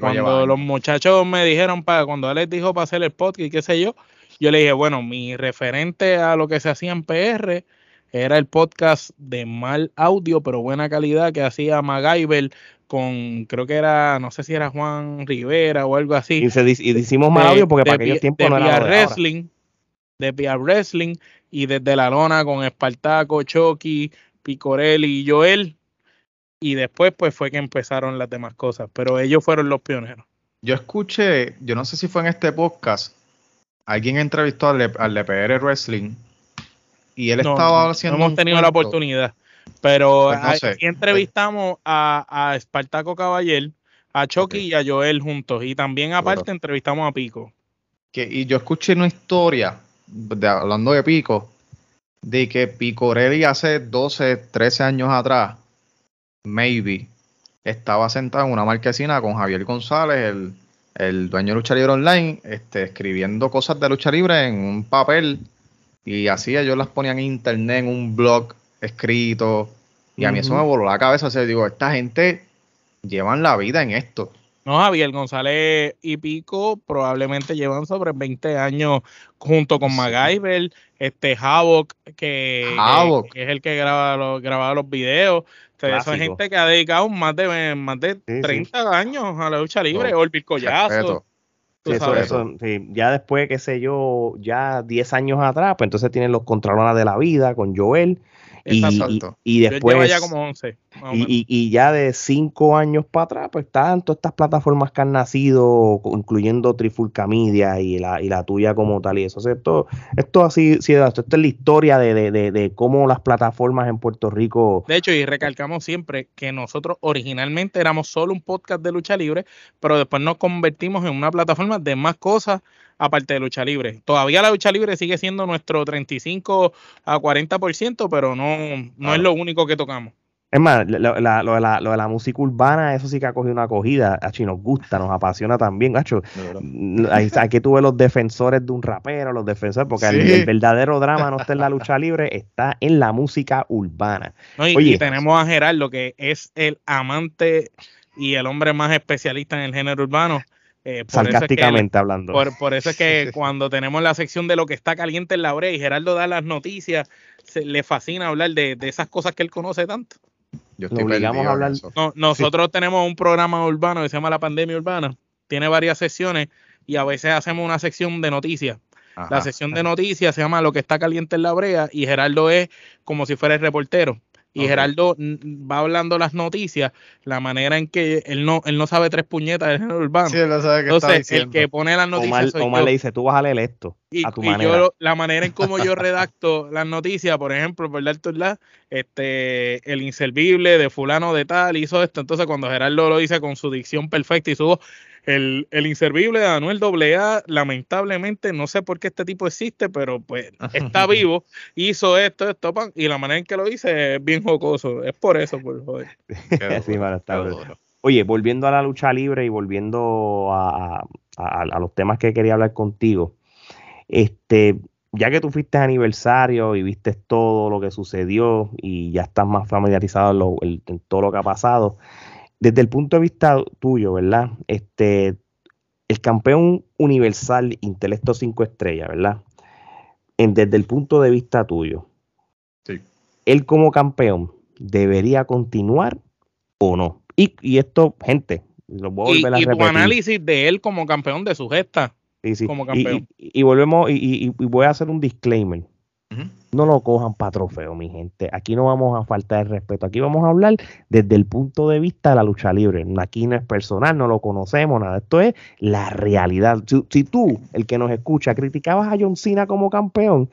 cuando los muchachos me dijeron, para cuando él les dijo para hacer el podcast y qué sé yo, yo le dije, bueno, mi referente a lo que se hacía en PR era el podcast de mal audio, pero buena calidad que hacía MacGyver con, creo que era, no sé si era Juan Rivera o algo así. Y, se, y hicimos mal audio porque para aquellos tiempos no era wrestling. de PR Wrestling y desde la lona con Espartaco, Chucky, Picorelli y Joel. Y después pues fue que empezaron las demás cosas, pero ellos fueron los pioneros. Yo escuché, yo no sé si fue en este podcast, alguien entrevistó al, al Wrestling y él estaba haciendo... No hemos tenido la oportunidad, pero pues entrevistamos a, a Espartaco Caballero, a Chucky y a Joel juntos, y también aparte entrevistamos a Pico. Que, y yo escuché una historia, hablando de Pico, de que Picorelli hace 12, 13 años atrás, maybe, estaba sentado en una marquesina con Javier González, el, dueño de Lucha Libre Online, este, escribiendo cosas de lucha libre en un papel y así ellos las ponían en internet, en un blog escrito. Y a mí eso me voló la cabeza. O digo, esta gente llevan la vida en esto. No, Javier González y Pico probablemente llevan sobre 20 años junto con MacGyver, este Havoc, que, es el que graba los, grababa los videos. esa gente que ha dedicado más de, más de 30 años a la lucha libre, o el picollazo. Eso, eso, Ya después, qué sé yo, ya 10 años atrás, pues entonces tienen los Contralones de la Vida con Joel y, y, después. Ya como 11, y, y, ya de cinco años para atrás, pues están todas estas plataformas que han nacido, incluyendo Trifulca Media y la, y la tuya como tal. Y eso, Esto, esto así, sí, esto, es la historia de, de, de, cómo las plataformas en Puerto Rico. De hecho, y recalcamos siempre que nosotros originalmente éramos solo un podcast de lucha libre, pero después nos convertimos en una plataforma de más cosas aparte de lucha libre. Todavía la lucha libre sigue siendo nuestro 35 a 40%, pero no, no es lo único que tocamos. Es más, lo, de la, música urbana, eso sí que ha cogido una acogida. Acho, nos gusta, nos apasiona también. Acho, aquí tuve los defensores de un rapero, los defensores, porque el, verdadero drama no está en la lucha libre, está en la música urbana. y, Oye, tenemos a Gerardo, que es el amante y el hombre más especialista en el género urbano. Eh, Sarcásticamente hablando. Por, eso es que [LAUGHS] cuando tenemos la sección de lo que está caliente en la hora y Gerardo da las noticias, se, le fascina hablar de, esas cosas que él conoce tanto. Yo estoy obligamos a hablar. nosotros tenemos un programa urbano que se llama La Pandemia Urbana. Tiene varias sesiones y a veces hacemos una sección de noticias. La sección de noticias se llama Lo que está caliente en la brea y Gerardo es como si fuera el reportero. Y Geraldo Gerardo va hablando las noticias, la manera en que él no, él no sabe tres puñetas del género urbano. Sí, él no sabe Entonces, el que pone las noticias. Omar, le dice, tú vas a leer esto. Y, a tu manera. Yo, la manera en cómo yo redacto las noticias, por ejemplo, por darte la, este, el inservible de fulano de tal hizo esto. Entonces, cuando Gerardo lo dice con su dicción perfecta y su voz, el, el inservible de Anuel AA, lamentablemente, no sé por qué este tipo existe, pero pues está [LAUGHS] vivo, hizo esto, esto, y la manera en que lo hice es bien jocoso. Es por eso, por joder. [LAUGHS] Oye, volviendo a la lucha libre y volviendo a, los temas que quería hablar contigo, este, ya que tú fuiste aniversario y viste todo lo que sucedió y ya estás más familiarizado en todo lo que ha pasado, desde el punto de vista tuyo, ¿verdad? Este, el campeón universal Intelecto 5 estrellas, ¿verdad? desde el punto de vista tuyo, sí. él como campeón debería continuar o no. Y, esto, gente, lo voy a volver a y tu análisis de él como campeón de su gesta. Sí, sí. Como campeón. Y, volvemos, y, voy a hacer un disclaimer. No lo cojan para trofeo, mi gente. Aquí no vamos a faltar el respeto. Aquí vamos a hablar desde el punto de vista de la lucha libre. Aquí no es personal, no lo conocemos, nada. Esto es la realidad. Si, tú, el que nos escucha, criticabas a John Cena como campeón,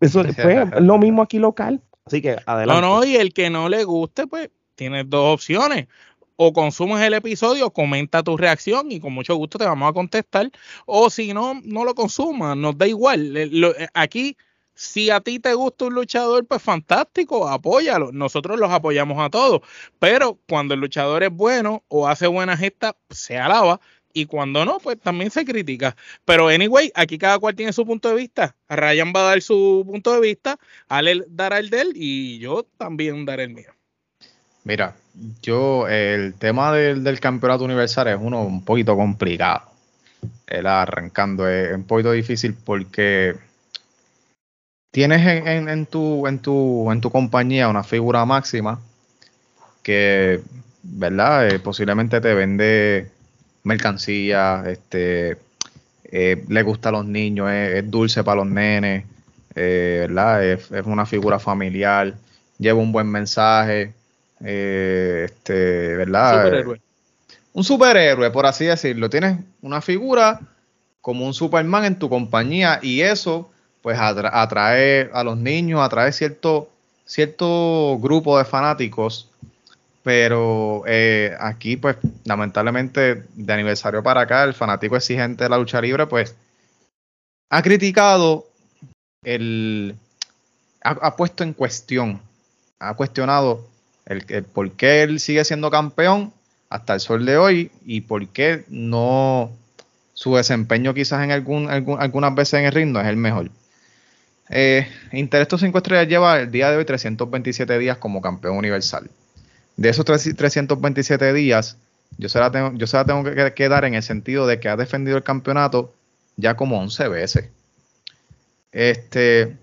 eso fue [LAUGHS] lo mismo aquí local. Así que adelante. No, no, y el que no le guste, pues tienes dos opciones o consumes el episodio, comenta tu reacción y con mucho gusto te vamos a contestar. O si no, no lo consumas, nos da igual. Aquí si a ti te gusta un luchador, pues fantástico, apóyalo. Nosotros los apoyamos a todos. Pero cuando el luchador es bueno o hace buena gesta, se alaba. Y cuando no, pues también se critica. Pero anyway, aquí cada cual tiene su punto de vista. Ryan va a dar su punto de vista, Ale dará el de él y yo también daré el mío. Mira, yo, el tema del, del campeonato universal es uno un poquito complicado. El arrancando es un poquito difícil porque tienes en, en, tu, en, tu, en tu compañía una figura máxima que, ¿verdad? Eh, posiblemente te vende mercancía, este, eh, le gusta a los niños, es, dulce para los nenes, eh, ¿verdad? Es, una figura familiar, lleva un buen mensaje, este, ¿verdad? Un superhéroe. Un superhéroe, por así decirlo. Tienes una figura como un Superman en tu compañía y eso pues atrae a los niños, atrae cierto, cierto grupo de fanáticos pero eh, aquí, pues, lamentablemente, de aniversario para acá, el fanático exigente de la lucha libre, pues, ha criticado el. ha, puesto en cuestión, ha cuestionado el, por qué él sigue siendo campeón hasta el sol de hoy y por qué no su desempeño quizás en algún, algunas veces en el ring no es el mejor. Eh, Interesto 5 estrellas lleva el día de hoy 327 días como campeón universal de esos 327 días, yo se la tengo, yo se la tengo que, dar en el sentido de que ha defendido el campeonato ya como 11 veces. Este,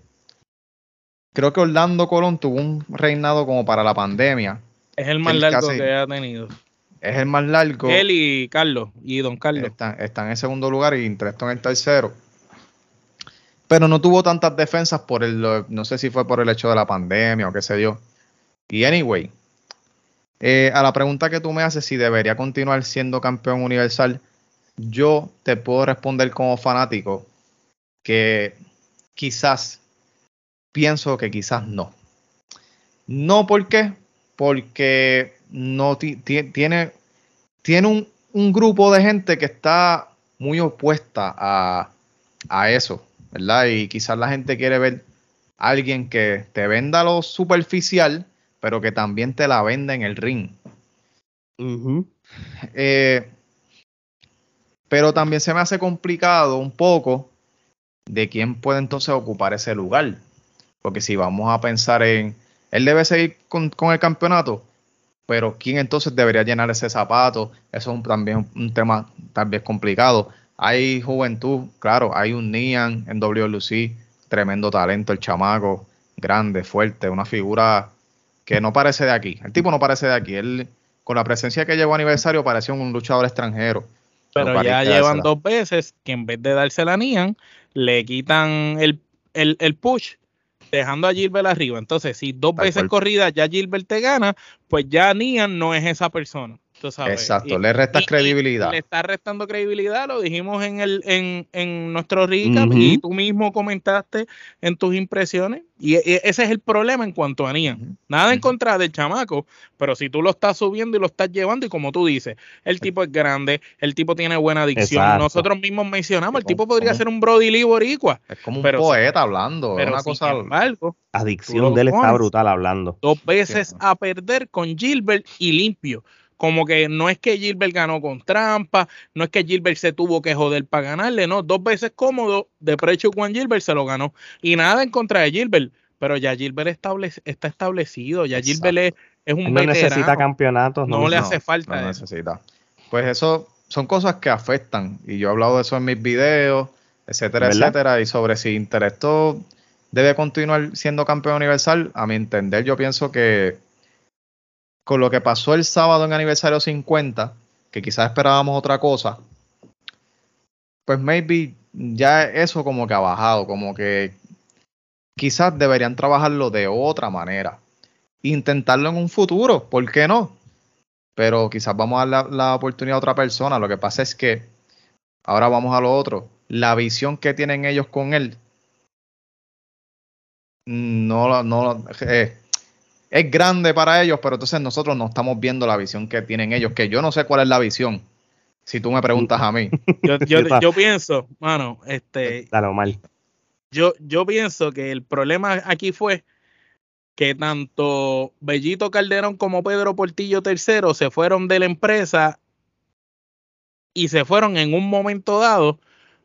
creo que Orlando Colón tuvo un reinado como para la pandemia. Es el más largo que ha tenido. Es el más largo. Él y Carlos, y Don Carlos. Están, en segundo lugar y Intresto en el tercero. Pero no tuvo tantas defensas por el, no sé si fue por el hecho de la pandemia o qué sé yo. Y anyway, eh, a la pregunta que tú me haces si debería continuar siendo campeón universal, yo te puedo responder como fanático que quizás pienso que quizás no. No, ¿por qué? Porque no tiene, tiene un, grupo de gente que está muy opuesta a, a eso, ¿verdad? Y quizás la gente quiere ver a alguien que te venda lo superficial pero que también te la venda en el ring. Eh, pero también se me hace complicado un poco de quién puede entonces ocupar ese lugar. Porque si vamos a pensar en, él debe seguir con, el campeonato, pero quién entonces debería llenar ese zapato, eso es también un tema también complicado. Hay juventud, claro, hay un Nian en WLC, tremendo talento, el chamaco, grande, fuerte, una figura que no parece de aquí. El tipo no parece de aquí. Él, con la presencia que llevó aniversario, parecía un luchador extranjero. Pero ya llevan dos veces que en vez de darse la Nian, le quitan el, el, push, dejando a Gilbert arriba. Entonces, si dos veces corrida ya Gilbert te gana, pues ya Nian no es esa persona. Exacto, le resta credibilidad. le está restando credibilidad, lo dijimos en el en, en nuestro recap y tú mismo comentaste en tus impresiones. Y, ese es el problema en cuanto a Nian. Nada en contra del chamaco, pero si tú lo estás subiendo y lo estás llevando, y como tú dices, el tipo es grande, el tipo tiene buena adicción. Nosotros mismos mencionamos, el tipo podría ser un Brody Lee boricua. Es como un poeta hablando, pero una cosa. Algo, adicción de él está brutal hablando. Dos veces a perder con Gilbert y limpio como que no es que Gilbert ganó con trampa, no es que Gilbert se tuvo que joder para ganarle, no, dos veces cómodo de precio Juan Gilbert se lo ganó. Y nada en contra de Gilbert, pero ya Gilbert está establecido, ya Gilbert es, un no necesita campeonatos, no, le hace falta. No necesita. Pues eso son cosas que afectan y yo he hablado de eso en mis videos, etcétera, etcétera, y sobre si Interesto debe continuar siendo campeón universal, a mi entender yo pienso que con lo que pasó el sábado en aniversario 50, que quizás esperábamos otra cosa, pues maybe ya eso como que ha bajado, como que quizás deberían trabajarlo de otra manera. Intentarlo en un futuro, ¿por qué no? Pero quizás vamos a dar la, oportunidad a otra persona. Lo que pasa es que ahora vamos a lo otro. La visión que tienen ellos con él no, no eh, es grande para ellos, pero entonces nosotros no estamos viendo la visión que tienen ellos, que yo no sé cuál es la visión, si tú me preguntas a mí. [LAUGHS] [LAUGHS] Yo, pienso, mano, este... Dale, mal. Yo, yo pienso que el problema aquí fue que tanto Bellito Calderón como Pedro Portillo III se fueron de la empresa y se fueron en un momento dado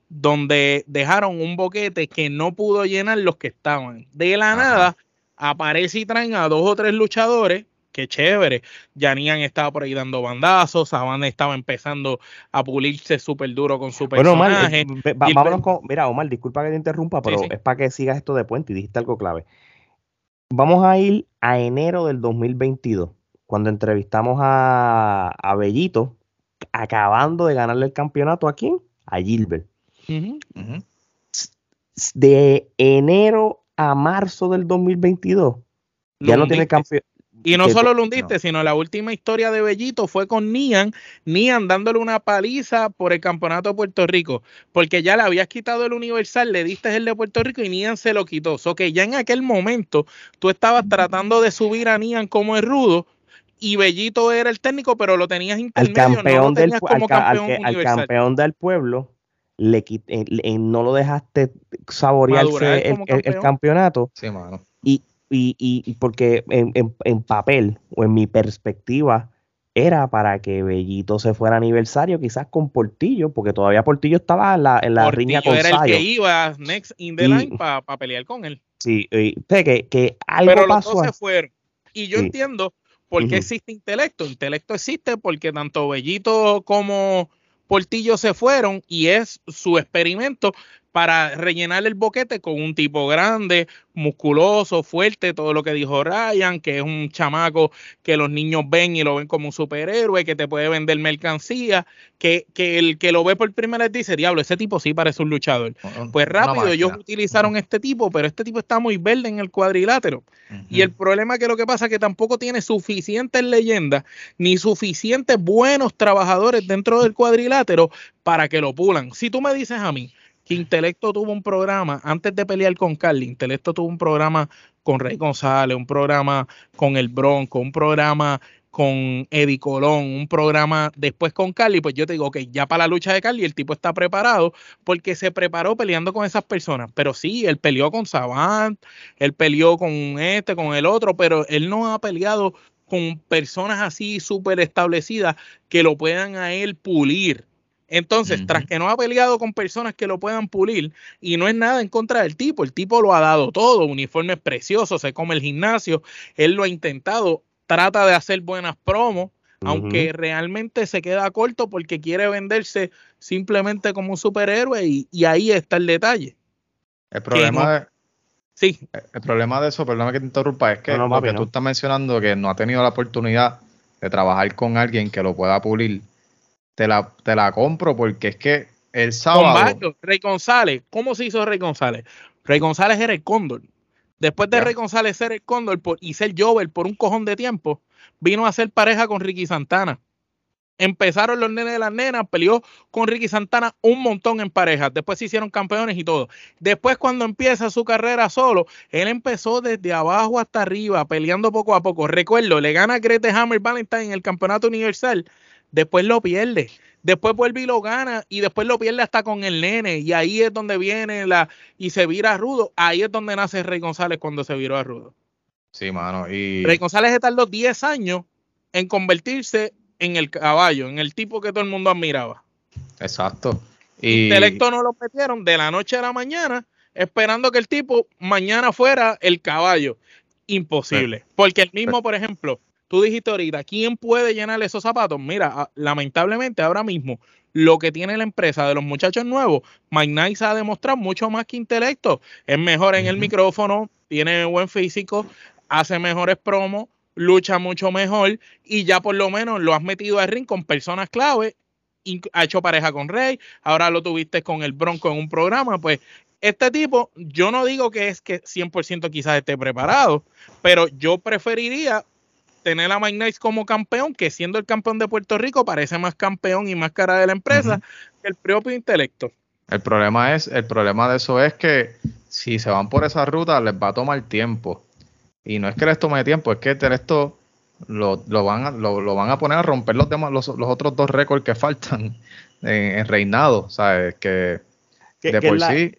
donde dejaron un boquete que no pudo llenar los que estaban. De la nada aparece y traen a dos o tres luchadores, qué chévere. Janian estaba por ahí dando bandazos, Saban estaba empezando a pulirse súper duro con su personaje. Bueno, Omar, eh, vámonos con, mira, Omar, disculpa que te interrumpa, pero es para que sigas esto de puente y dijiste algo clave. Vamos a ir a enero del 2022, cuando entrevistamos a, a Bellito, acabando de ganarle el campeonato a quién? A Gilbert. De enero a marzo del 2022, ya no tiene campeón. Y no solo lo hundiste, sino la última historia de Bellito fue con Nian, Nian dándole una paliza por el campeonato de Puerto Rico, porque ya le habías quitado el Universal, le diste el de Puerto Rico y Nian se lo quitó. O que ya en aquel momento tú estabas tratando de subir a Nian como el rudo y Bellito era el técnico, pero lo tenías intermedio, al campeón del, como campeón al, campeón del pueblo le eh, no lo dejaste saborearse el, campeonato. Sí, mano. Y, y, y, porque en, en, papel o en mi perspectiva era para que Bellito se fuera aniversario, quizás con Portillo, porque todavía Portillo estaba en la, en la riña con era el que iba next in the line para pelear con él. Sí, y, que, que algo Pero los dos se fueron. Y yo entiendo por qué existe intelecto. Intelecto existe porque tanto Bellito como Portillo se fueron y es su experimento para rellenar el boquete con un tipo grande, musculoso, fuerte, todo lo que dijo Ryan, que es un chamaco que los niños ven y lo ven como un superhéroe, que te puede vender mercancía, que, que el que lo ve por primera vez dice, diablo, ese tipo sí parece un luchador. Pues rápido, ellos utilizaron este tipo, pero este tipo está muy verde en el cuadrilátero. Y el problema es que lo que pasa es que tampoco tiene suficientes leyendas ni suficientes buenos trabajadores dentro del cuadrilátero para que lo pulan. Si tú me dices a mí, que Intelecto tuvo un programa, antes de pelear con Carly, Intelecto tuvo un programa con Rey González, un programa con El Bronco, un programa con Eddie Colón, un programa después con Carly, pues yo te digo, que ya para la lucha de Carly el tipo está preparado porque se preparó peleando con esas personas. Pero sí, él peleó con Savant, él peleó con este, con el otro, pero él no ha peleado con personas así súper establecidas que lo puedan a él pulir. Entonces, tras que no ha peleado con personas que lo puedan pulir y no es nada en contra del tipo, el tipo lo ha dado todo, uniformes preciosos, se come el gimnasio, él lo ha intentado, trata de hacer buenas promos, aunque realmente se queda corto porque quiere venderse simplemente como un superhéroe y, ahí está el detalle. El problema de, Sí. El problema de eso, perdóname que te interrumpa, es que lo que tú estás mencionando que no ha tenido la oportunidad de trabajar con alguien que lo pueda pulir te la, te la compro porque es que el sábado. Rey González, ¿cómo se hizo Rey González? Rey González era el cóndor. Después de Rey González ser el cóndor y ser Jover por un cojón de tiempo, vino a ser pareja con Ricky Santana. Empezaron los nenes de las nenas, peleó con Ricky Santana un montón en pareja. Después se hicieron campeones y todo. Después, cuando empieza su carrera solo, él empezó desde abajo hasta arriba, peleando poco a poco. Recuerdo, le gana a Grete Hammer Valentine en el campeonato universal después lo pierde, después vuelve y lo gana y después lo pierde hasta con el nene y ahí es donde viene la y se vira a Rudo, ahí es donde nace Rey González cuando se viró a Rudo. Sí, mano, y Rey González tardó 10 años en convertirse en el caballo, en el tipo que todo el mundo admiraba. Exacto. Y intelecto no lo metieron de la noche a la mañana esperando que el tipo mañana fuera el caballo. Imposible. Porque el mismo, por ejemplo, tú dijiste ahorita, ¿quién puede llenar esos zapatos? Mira, ah, lamentablemente ahora mismo lo que tiene la empresa de los muchachos nuevos, Mike Nice ha demostrado mucho más que intelecto. Es mejor en el micrófono, tiene buen físico, hace mejores promos, lucha mucho mejor y ya por lo menos lo has metido al ring con personas clave. Ha hecho pareja con Rey, ahora lo tuviste con el Bronco en un programa, pues este tipo, yo no digo que es que 100% quizás esté preparado, pero yo preferiría tener a Mike Nice como campeón, que siendo el campeón de Puerto Rico parece más campeón y más cara de la empresa que el propio intelecto. El problema es, el problema de eso es que si se van por esa ruta les va a tomar tiempo. Y no es que les tome tiempo, es que esto lo, lo, van, a, lo, van a poner a romper los demás, los, otros dos récords que faltan [LAUGHS] en, reinado. ¿Sabes? Que, de por sí.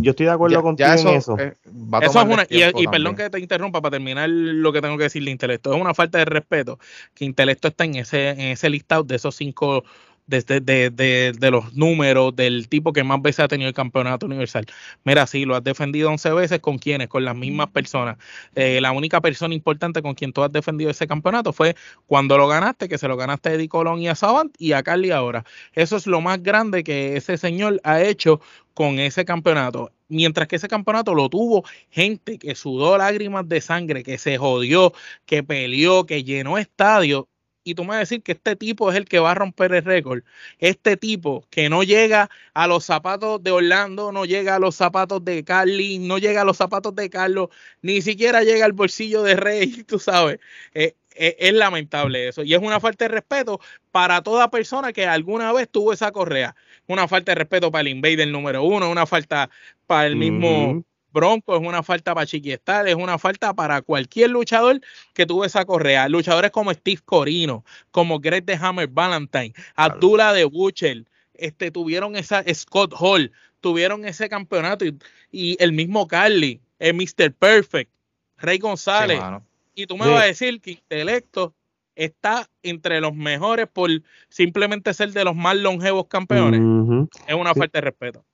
Yo estoy de acuerdo contigo en eso. eso es una, y, perdón que te interrumpa para terminar lo que tengo que decir de intelecto. Es una falta de respeto que intelecto está en ese, en ese listado de esos cinco de, de, los números del tipo que más veces ha tenido el campeonato universal. Mira, sí, lo has defendido 11 veces, ¿con quiénes? Con las mismas personas. Eh, la única persona importante con quien tú has defendido ese campeonato fue cuando lo ganaste, que se lo ganaste a Eddie Colón y a Savant y a Carly ahora. Eso es lo más grande que ese señor ha hecho con ese campeonato. Mientras que ese campeonato lo tuvo gente que sudó lágrimas de sangre, que se jodió, que peleó, que llenó estadios y tú me vas a decir que este tipo es el que va a romper el récord. Este tipo que no llega a los zapatos de Orlando, no llega a los zapatos de Carly, no llega a los zapatos de Carlos, ni siquiera llega al bolsillo de Rey, [LAUGHS] tú sabes. Eh, eh, es, lamentable eso. Y es una falta de respeto para toda persona que alguna vez tuvo esa correa. Una falta de respeto para el invader número uno, una falta para el mismo Bronco, es una falta para Chiquiestar, es una falta para cualquier luchador que tuvo esa correa. Luchadores como Steve Corino, como Greg de Hammer Valentine, Abdullah de Butcher, este, tuvieron esa, Scott Hall, tuvieron ese campeonato y, el mismo Carly, el Mr. Perfect, Rey González. y tú me vas a decir que Intelecto está entre los mejores por simplemente ser de los más longevos campeones. Es una falta de respeto.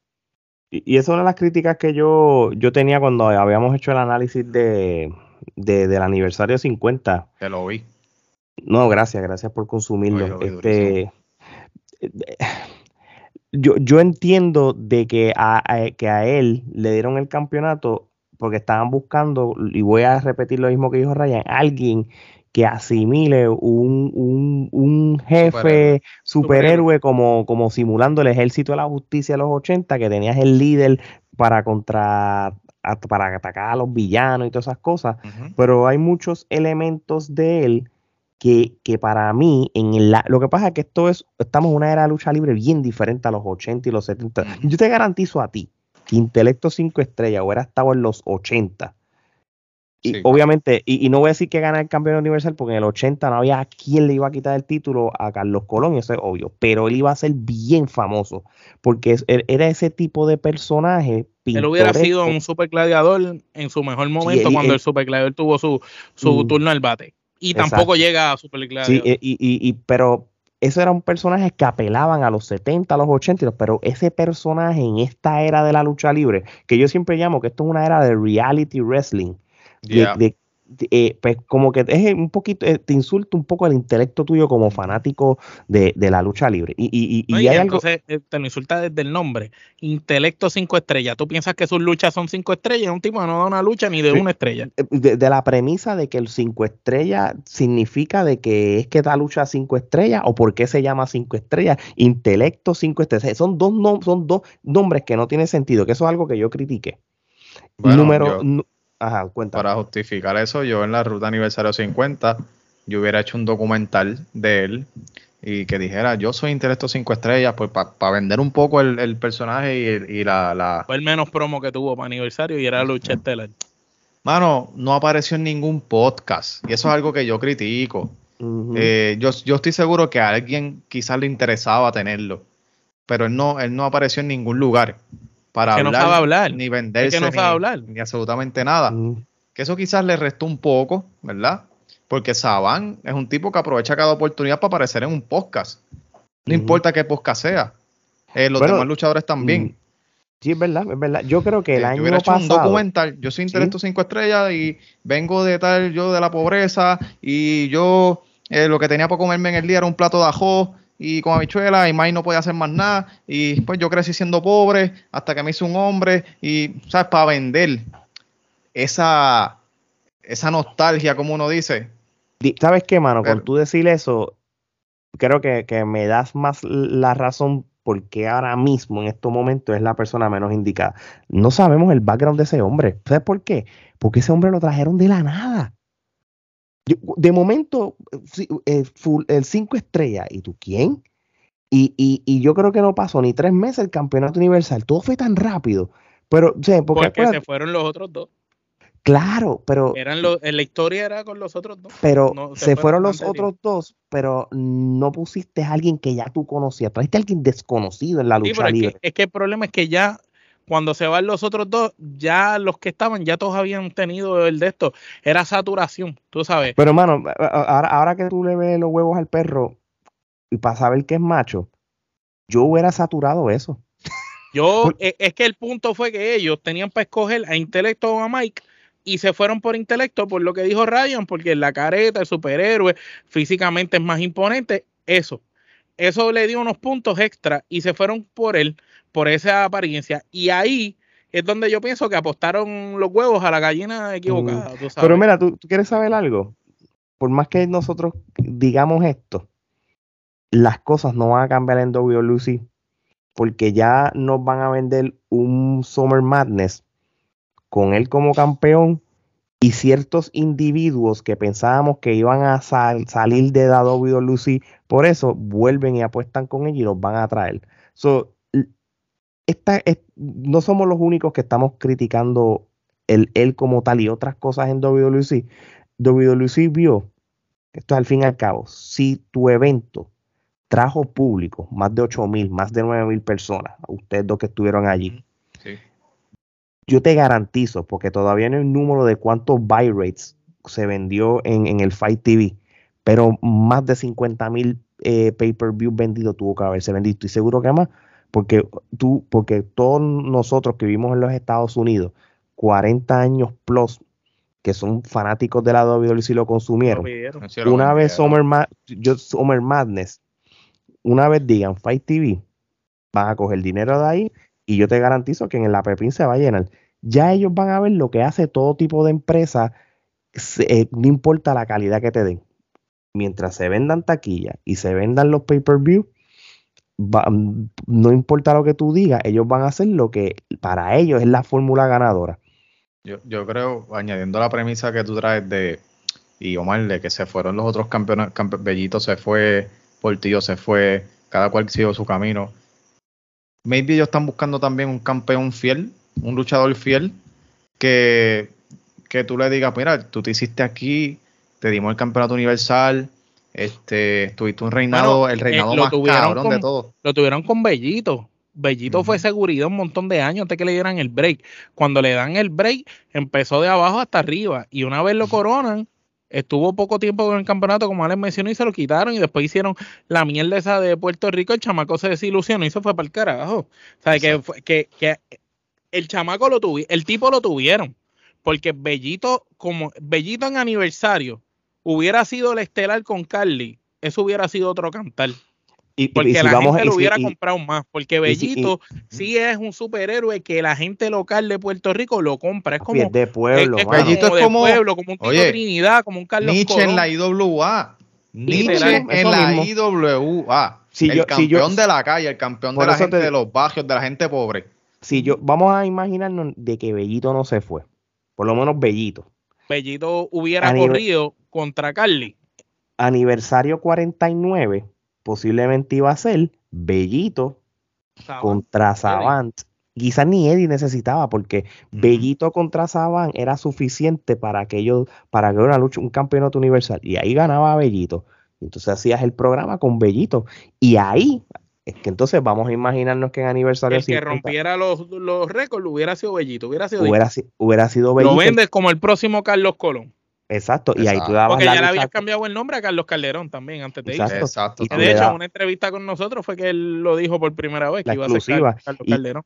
Y, es una de las críticas que yo, yo tenía cuando habíamos hecho el análisis de, del aniversario 50. Te lo vi. No, gracias, gracias por consumirlo. este, yo, yo entiendo de que a, que a él le dieron el campeonato porque estaban buscando, y voy a repetir lo mismo que dijo Ryan, alguien que asimile un, un, jefe superhéroe, como, como simulando el ejército de la justicia de los 80, que tenías el líder para contra para atacar a los villanos y todas esas cosas, pero hay muchos elementos de él que, que para mí, en la, lo que pasa es que esto es, estamos en una era de lucha libre bien diferente a los 80 y los 70. Yo te garantizo a ti que Intelecto 5 estrellas hubiera estado en los 80 y obviamente, y, no voy a decir que gana el campeón universal porque en el 80 no había quien le iba a quitar el título a Carlos Colón, eso es obvio, pero él iba a ser bien famoso porque era ese tipo de personaje. Él hubiera sido un super gladiador en su mejor momento cuando el, super gladiador tuvo su, su mm. turno al bate. Y tampoco llega a super gladiador. Sí, y, y, pero eso era un personaje que apelaban a los 70, a los 80, pero ese personaje en esta era de la lucha libre, que yo siempre llamo que esto es una era de reality wrestling, eh, pues como que es un poquito, eh, te insulta un poco el intelecto tuyo como fanático de, la lucha libre. Y, y, y, hay entonces eh, te lo insulta desde el nombre, intelecto cinco estrellas. Tú piensas que sus luchas son cinco estrellas, un tipo no da una lucha ni de una estrella. De, la premisa de que el cinco estrellas significa de que es que da lucha cinco estrellas o por qué se llama cinco estrellas, intelecto cinco estrellas. Son dos, son dos nombres que no tienen sentido, que eso es algo que yo critiqué. Número, Ajá, Para justificar eso, yo en la ruta aniversario 50, yo hubiera hecho un documental de él y que dijera, yo soy Intelecto 5 estrellas, pues para vender un poco el, personaje y, la, Fue el menos promo que tuvo para aniversario y era lucha estelar. Mano, no apareció en ningún podcast y eso es algo que yo critico. Eh, yo, yo estoy seguro que a alguien quizás le interesaba tenerlo, pero él no, él no apareció en ningún lugar para hablar, ni venderse, no hablar. ni, absolutamente nada. Mm. Que eso quizás le restó un poco, ¿verdad? Porque Saban es un tipo que aprovecha cada oportunidad para aparecer en un podcast. No importa qué podcast sea. Eh, los demás luchadores también. Mm, sí, es verdad, es verdad. Yo creo que el año yo pasado... un documental. Yo soy Intelecto 5 estrellas y vengo de tal, yo de la pobreza y yo eh, lo que tenía para comerme en el día era un plato de ajo y con habichuela y más no podía hacer más nada. Y pues yo crecí siendo pobre hasta que me hice un hombre y sabes para vender esa esa nostalgia como uno dice. Sabes qué mano con tú decir eso creo que, me das más la razón porque ahora mismo en estos momentos es la persona menos indicada. No sabemos el background de ese hombre. ¿sabes por qué? porque ese hombre lo trajeron de la nada de momento, eh, el 5 estrellas, ¿y tú quién? Y, y, y, yo creo que no pasó ni tres meses el campeonato universal. Todo fue tan rápido. Pero, porque, se fueron los otros dos. Claro, pero. Eran los, en la historia era con los otros dos. Pero se, fueron, los otros dos, pero no pusiste a alguien que ya tú conocías. Trajiste a alguien desconocido en la lucha libre. es que el problema es que ya cuando se van los otros dos, ya los que estaban, ya todos habían tenido el de esto. Era saturación, tú sabes. Pero hermano, ahora, ahora que tú le ves los huevos al perro y para saber que es macho, yo hubiera saturado eso. Yo, [LAUGHS] e, es que el punto fue que ellos tenían para escoger a Intelecto o a Mike y se fueron por intelecto, por lo que dijo Ryan, porque la careta, el superhéroe, físicamente es más imponente. Eso. Eso le dio unos puntos extra y se fueron por él por esa apariencia. Y ahí es donde yo pienso que apostaron los huevos a la gallina equivocada. Pero mira, ¿tú, quieres saber algo. por más que nosotros digamos esto, las cosas no van a cambiar en WWE porque ya nos van a vender un Summer Madness con él como campeón y ciertos individuos que pensábamos que iban a salir de la WWE por eso vuelven y apuestan con él y los van a traer. So, esta, no somos los únicos que estamos criticando el, él como tal y otras cosas en WWC. WWC vio, esto es al fin y al cabo, si tu evento trajo público, más de 8 mil, más de 9 mil personas, ustedes dos que estuvieron allí, yo te garantizo, porque todavía no hay un número de cuántos buy rates se vendió en, el Fight TV, pero más de 50 mil eh, pay-per-view vendidos tuvo que haberse vendido. Estoy seguro que más, porque tú, porque todos nosotros que vivimos en los Estados Unidos, 40 años plus, que son fanáticos de la WWE y lo consumieron. una vez Summer, Summer Madness, una vez digan Fight TV, van a coger dinero de ahí y yo te garantizo que en la Pepín se va a llenar. Ya ellos van a ver lo que hace todo tipo de empresa, eh, no importa la calidad que te den. Mientras se vendan taquillas y se vendan los pay-per-view, mm, no importa lo que tú digas, ellos van a hacer lo que para ellos es la fórmula ganadora. Yo, yo creo, añadiendo la premisa que tú traes de, y Omar, de que se fueron los otros campeones, Bellito se fue, Portillo se fue, cada cual siguió su camino maybe ellos están buscando también un campeón fiel, un luchador fiel, que, que tú le digas, mira, tú te hiciste aquí, te dimos el campeonato universal, este, tuviste un reinado, el eh, reinado más cabrón de todo. Lo tuvieron con Bellito. Bellito fue seguridad un montón de años antes que le dieran el break. Cuando le dan el break, empezó de abajo hasta arriba. Y una vez lo coronan, estuvo poco tiempo en el campeonato, como Alex mencionó, y se lo quitaron. Y después hicieron la mierda esa de Puerto Rico. El chamaco se desilusionó y se fue para el carajo. O sea, que, que, que, el chamaco lo tuvieron, el tipo lo tuvieron. Porque Bellito, como Bellito en aniversario, hubiera sido el estelar con Carly, eso hubiera sido otro cantar. Y, porque la gente lo hubiera comprado más. Porque Bellito sí es un superhéroe que la gente local de Puerto Rico lo compra. Es como. de pueblo. Es, Bellito es como. pueblo, como un oye, Trinidad, como un Carlos Nietzsche en la IWA. Nietzsche en la IWA. el campeón de la calle, el campeón de la gente de los barrios, de la gente pobre. Si yo, vamos a imaginarnos de que Bellito no se fue. Por lo menos Bellito. Bellito hubiera corrido contra Carly. Aniversario 49 posiblemente iba a ser Bellito contra Savant. Quizás ni Eddie necesitaba, porque Bellito contra Savant era suficiente para que ellos, para que una lucha, un campeonato universal. Y ahí ganaba Bellito. Entonces hacías el programa con Bellito. Y ahí, es que entonces vamos a imaginarnos que en aniversario. El que rompiera los, los récords hubiera sido Bellito. Hubiera sido, hubiera, hubiera sido Bellito. Lo vendes como el próximo Carlos Colón. Exacto, y ahí tú dabas Porque ya le habías cambiado el nombre a Carlos Calderón también antes de Exacto. Exacto. Y de hecho, en una entrevista con nosotros fue que él lo dijo por primera vez que iba a ser Carlos Calderón.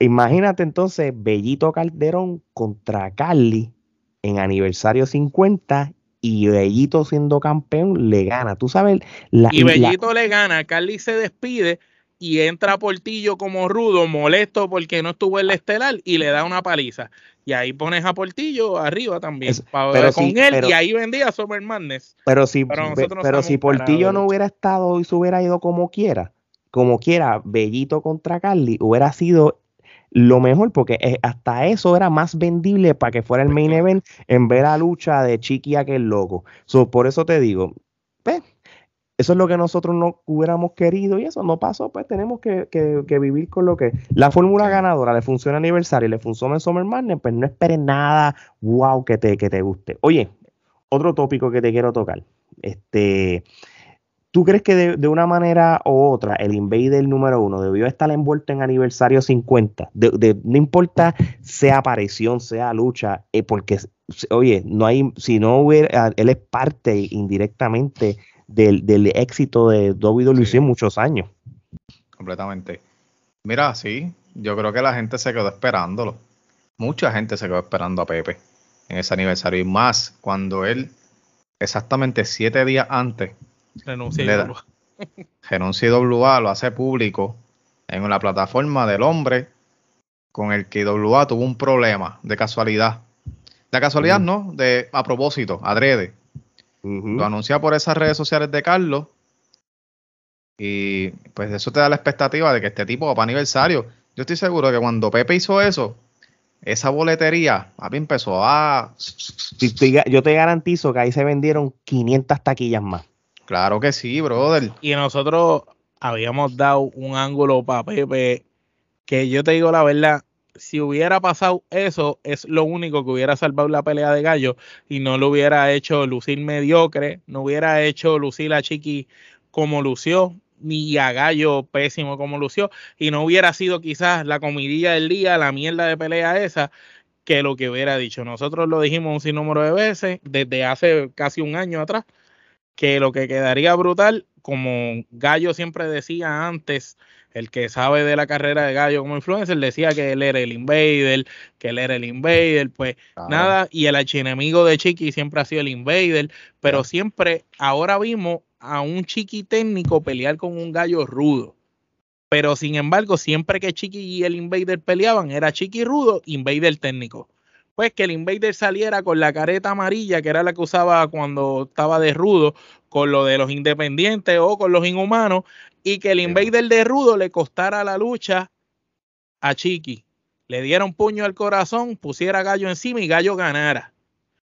Imagínate entonces Bellito Calderón contra Carly en aniversario 50 y Bellito siendo campeón le gana. Tú sabes. La, y Bellito le gana, Carly se despide y entra Portillo como rudo, molesto porque no estuvo en el estelar y le da una paliza. Y ahí pones a Portillo arriba también. pero con él y ahí vendía Summer Madness. Pero si, pero, si Portillo no hubiera estado y se hubiera ido como quiera, como quiera, Bellito contra Carly, hubiera sido lo mejor porque hasta eso era más vendible para que fuera el main event en ver la lucha de Chiqui aquel loco. por eso te digo, pues, eso es lo que nosotros no hubiéramos querido y eso no pasó, pues tenemos que, vivir con lo que... La fórmula ganadora le funciona aniversario y le funciona en Summer Madness, pues no esperes nada, wow, que te, que te guste. Oye, otro tópico que te quiero tocar. Este, ¿Tú crees que de, una manera u otra el Invader número uno debió estar envuelto en aniversario 50? De, no importa sea aparición, sea lucha, eh, porque, oye, no hay, si no hubiera, él es parte indirectamente del, éxito de WWE en muchos años. Completamente. Mira, sí, yo creo que la gente se quedó esperándolo. Mucha gente se quedó esperando a Pepe en ese aniversario y más cuando él, exactamente siete días antes, renuncia WA, [LAUGHS] lo hace público en una plataforma del hombre con el que WA tuvo un problema de casualidad. De casualidad, mm. no, de a propósito, adrede Lo anuncia por esas redes sociales de Carlos. Y pues eso te da la expectativa de que este tipo va para aniversario. Yo estoy seguro que cuando Pepe hizo eso, esa boletería, papi, empezó a... Yo te garantizo que ahí se vendieron 500 taquillas más. Claro que sí, brother. Y nosotros habíamos dado un ángulo para Pepe que yo te digo la verdad, si hubiera pasado eso, es lo único que hubiera salvado la pelea de gallo y no lo hubiera hecho lucir mediocre, no hubiera hecho lucir a Chiqui como lució, ni a Gallo pésimo como lució, y no hubiera sido quizás la comidilla del día, la mierda de pelea esa, que lo que hubiera dicho. Nosotros lo dijimos un sinnúmero de veces, desde hace casi un año atrás, que lo que quedaría brutal, como Gallo siempre decía antes, el que sabe de la carrera de Gallo como influencer decía que él era el invader, que él era el invader, pues nada, y el archienemigo de Chiqui siempre ha sido el invader, pero siempre, ahora vimos a un Chiqui técnico pelear con un gallo rudo. Pero sin embargo, siempre que Chiqui y el Invader peleaban, era Chiqui rudo, Invader técnico. Pues que el Invader saliera con la careta amarilla, que era la que usaba cuando estaba de rudo, con lo de los independientes o con los inhumanos, y que el Invader de rudo le costara la lucha a Chiqui. Le diera un puño al corazón, pusiera Gallo encima y Gallo ganara.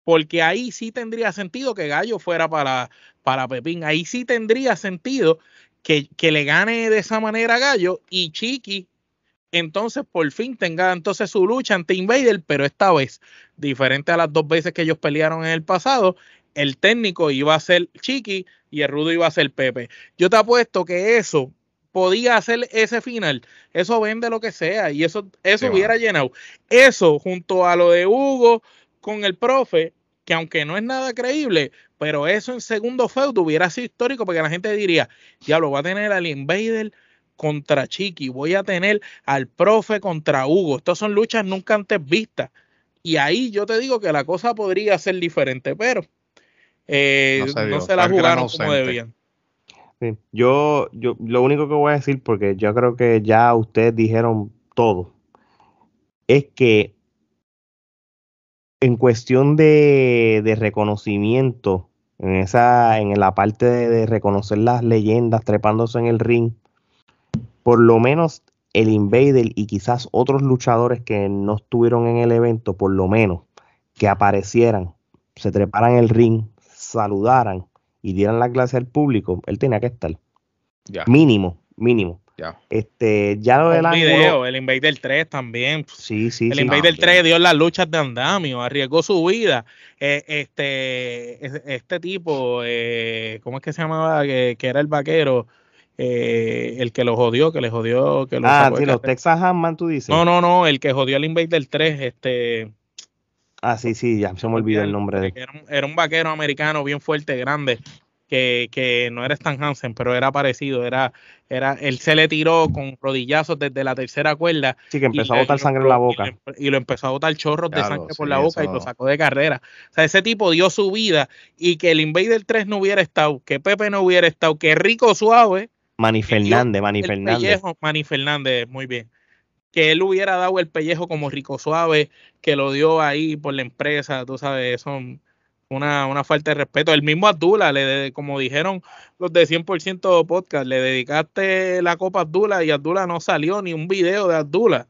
Porque ahí sí tendría sentido que Gallo fuera para, para Pepín. Ahí sí tendría sentido que, que le gane de esa manera a Gallo y Chiqui entonces por fin tenga entonces su lucha ante Invader, pero esta vez, diferente a las dos veces que ellos pelearon en el pasado, el técnico iba a ser Chiqui y el rudo iba a ser Pepe. Yo te apuesto que eso podía hacer ese final. Eso vende lo que sea y eso, eso hubiera llenado. Eso junto a lo de Hugo con el profe, que aunque no es nada creíble, pero eso en segundo feudo hubiera sido histórico porque la gente diría, diablo, va a tener al Invader contra Chiqui, voy a tener al profe contra Hugo. Estas son luchas nunca antes vistas. Y ahí yo te digo que la cosa podría ser diferente, pero eh, no, se, la jugaron como debían. Yo, yo lo único que voy a decir, porque yo creo que ya ustedes dijeron todo, es que en cuestión de, reconocimiento, en esa, en la parte de, reconocer las leyendas trepándose en el ring, por lo menos el Invader y quizás otros luchadores que no estuvieron en el evento, por lo menos que aparecieran, se treparan el ring, saludaran y dieran la clase al público, él tenía que estar. Mínimo, mínimo. Ya. Este, ya lo del video, el Invader 3 también. Sí, sí, el Invader 3 dio las luchas de andamio, arriesgó su vida. Eh, este, este tipo, eh, ¿cómo es que se llamaba? Que, era el vaquero. Eh, el que lo jodió, que le jodió, que lo Ah, sí, los Texas Hamman, tú dices. No, no, no, el que jodió al Invader 3, este. Ah, sí, sí, ya se me olvidó el nombre de él. Era un, vaquero americano bien fuerte, grande, que, no era Stan Hansen, pero era parecido. Era, era, él se le tiró con rodillazos desde la tercera cuerda. Sí, que empezó a botar sangre en la boca. Y, lo empezó a botar chorros de sangre por la boca y lo sacó de carrera. O sea, ese tipo dio su vida y que el Invader 3 no hubiera estado, que Pepe no hubiera estado, que Rico Suave. Manny Fernández, Manny Fernández. Manny Fernández, muy bien. Que él hubiera dado el pellejo como Rico Suave, que lo dio ahí por la empresa, tú sabes, son una, falta de respeto. El mismo Abdullah, le, como dijeron los de 100% podcast, le dedicaste la copa a Abdullah y Abdullah no salió ni un video de Abdullah.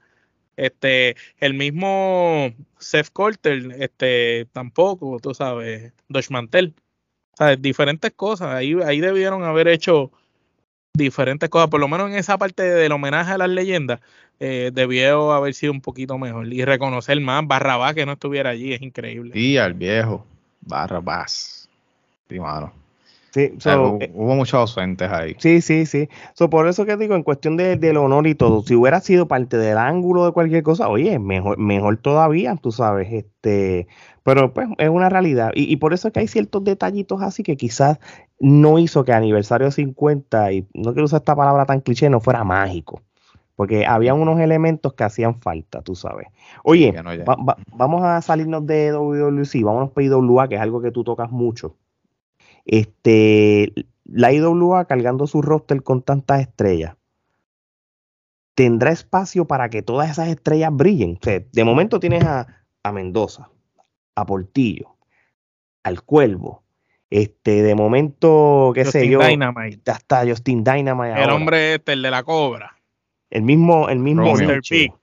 Este, el mismo Seth Corter, este, tampoco, tú sabes, Dodge Mantel. Diferentes cosas. Ahí, ahí debieron haber hecho diferentes cosas, por lo menos en esa parte del homenaje a las leyendas, eh, debió haber sido un poquito mejor y reconocer más Barrabás que no estuviera allí, es increíble. Y al viejo. Barrabás. Sí, Sí, eh, hubo, muchos ausentes ahí. Sí, sí, sí. por eso que digo, en cuestión de, del honor y todo, si hubiera sido parte del ángulo de cualquier cosa, oye, mejor, mejor todavía, tú sabes, este, pero pues es una realidad. Y, y por eso es que hay ciertos detallitos así que quizás no hizo que aniversario 50, y no quiero usar esta palabra tan cliché, no fuera mágico porque había unos elementos que hacían falta, tú sabes. Oye, vamos a salirnos de WWC, vámonos para IWA, que es algo que tú tocas mucho. Este, la IWA cargando su roster con tantas estrellas, ¿tendrá espacio para que todas esas estrellas brillen? de momento tienes a, a Mendoza, a Portillo, al Cuervo, Este, de momento, qué sé yo, Dynamite. hasta Justin Dynamite. El hombre este, el de la cobra. El mismo, el mismo Nietzsche.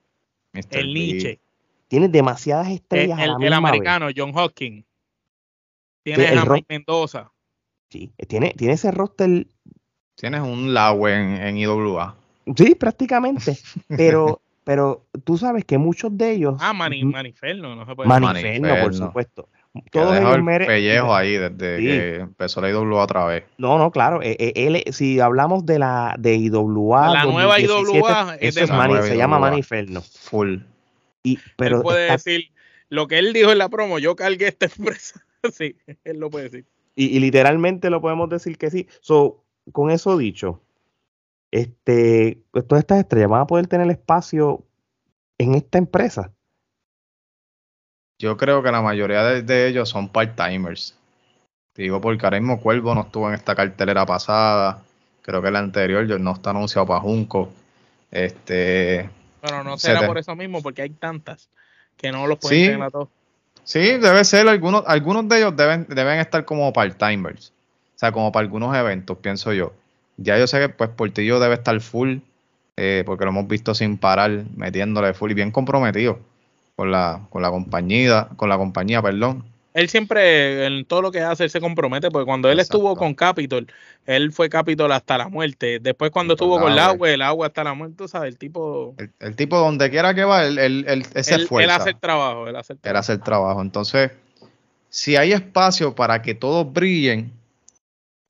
El Nietzsche. Tiene demasiadas estrellas. El, el americano, John Hawking. Tiene a Mike Mendoza. Sí, tiene, tiene ese roster. Tienes un Laue en, en IWA. Sí, prácticamente. Pero, [LAUGHS] pero tú sabes que muchos de ellos. Ah, Maniferno, no se puede Maniferno, por supuesto. Todos ellos el pellejo ahí desde que empezó la IWA otra vez. No, no, claro. Eh, eh, él, si hablamos de la de IWA. La nueva IWA es de se llama Maniferno. Full. Y, pero él puede decir lo que él dijo en la promo, yo cargué esta [LAUGHS] empresa. sí, él lo puede decir. Y, literalmente lo podemos decir que sí. So, con eso dicho, este, pues todas estas estrellas van a poder tener espacio en esta empresa. Yo creo que la mayoría de, ellos son part-timers. Digo, porque ahora mismo Cuervo no estuvo en esta cartelera pasada. Creo que la anterior no está anunciado para Junco. Este. Pero no será por eso mismo, porque hay tantas que no los pueden tener a todos. Sí, debe ser. Algunos, algunos de ellos deben, deben estar como part-timers. O sea, como para algunos eventos, pienso yo. Ya yo sé que pues Portillo debe estar full, eh, porque lo hemos visto sin parar, metiéndole full y bien comprometido con la, con la compañía, con la compañía, perdón. Él siempre, en todo lo que hace, él se compromete, porque cuando él estuvo con Capitol, él fue Capitol hasta la muerte. Después cuando estuvo con el agua, el agua hasta la muerte, ¿sabes? El tipo... El, tipo donde quiera que va, él, él, él, se Él hace el trabajo, él hace el trabajo. Él hace el trabajo. Entonces, si hay espacio para que todos brillen,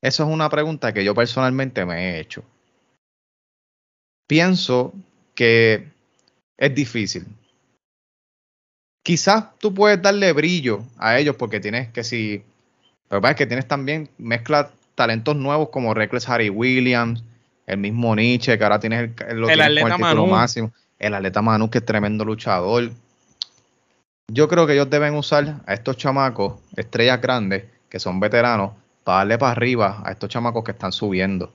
eso es una pregunta que yo personalmente me he hecho. Pienso que es difícil. Quizás tú puedes darle brillo a ellos porque tienes que si. Lo que pasa es que tienes también mezcla talentos nuevos como Reckless Harry Williams, el mismo Nietzsche, que ahora tienes el, el atleta Manu. máximo, el atleta Manu, que es tremendo luchador. Yo creo que ellos deben usar a estos chamacos, estrellas grandes, que son veteranos, para darle para arriba a estos chamacos que están subiendo.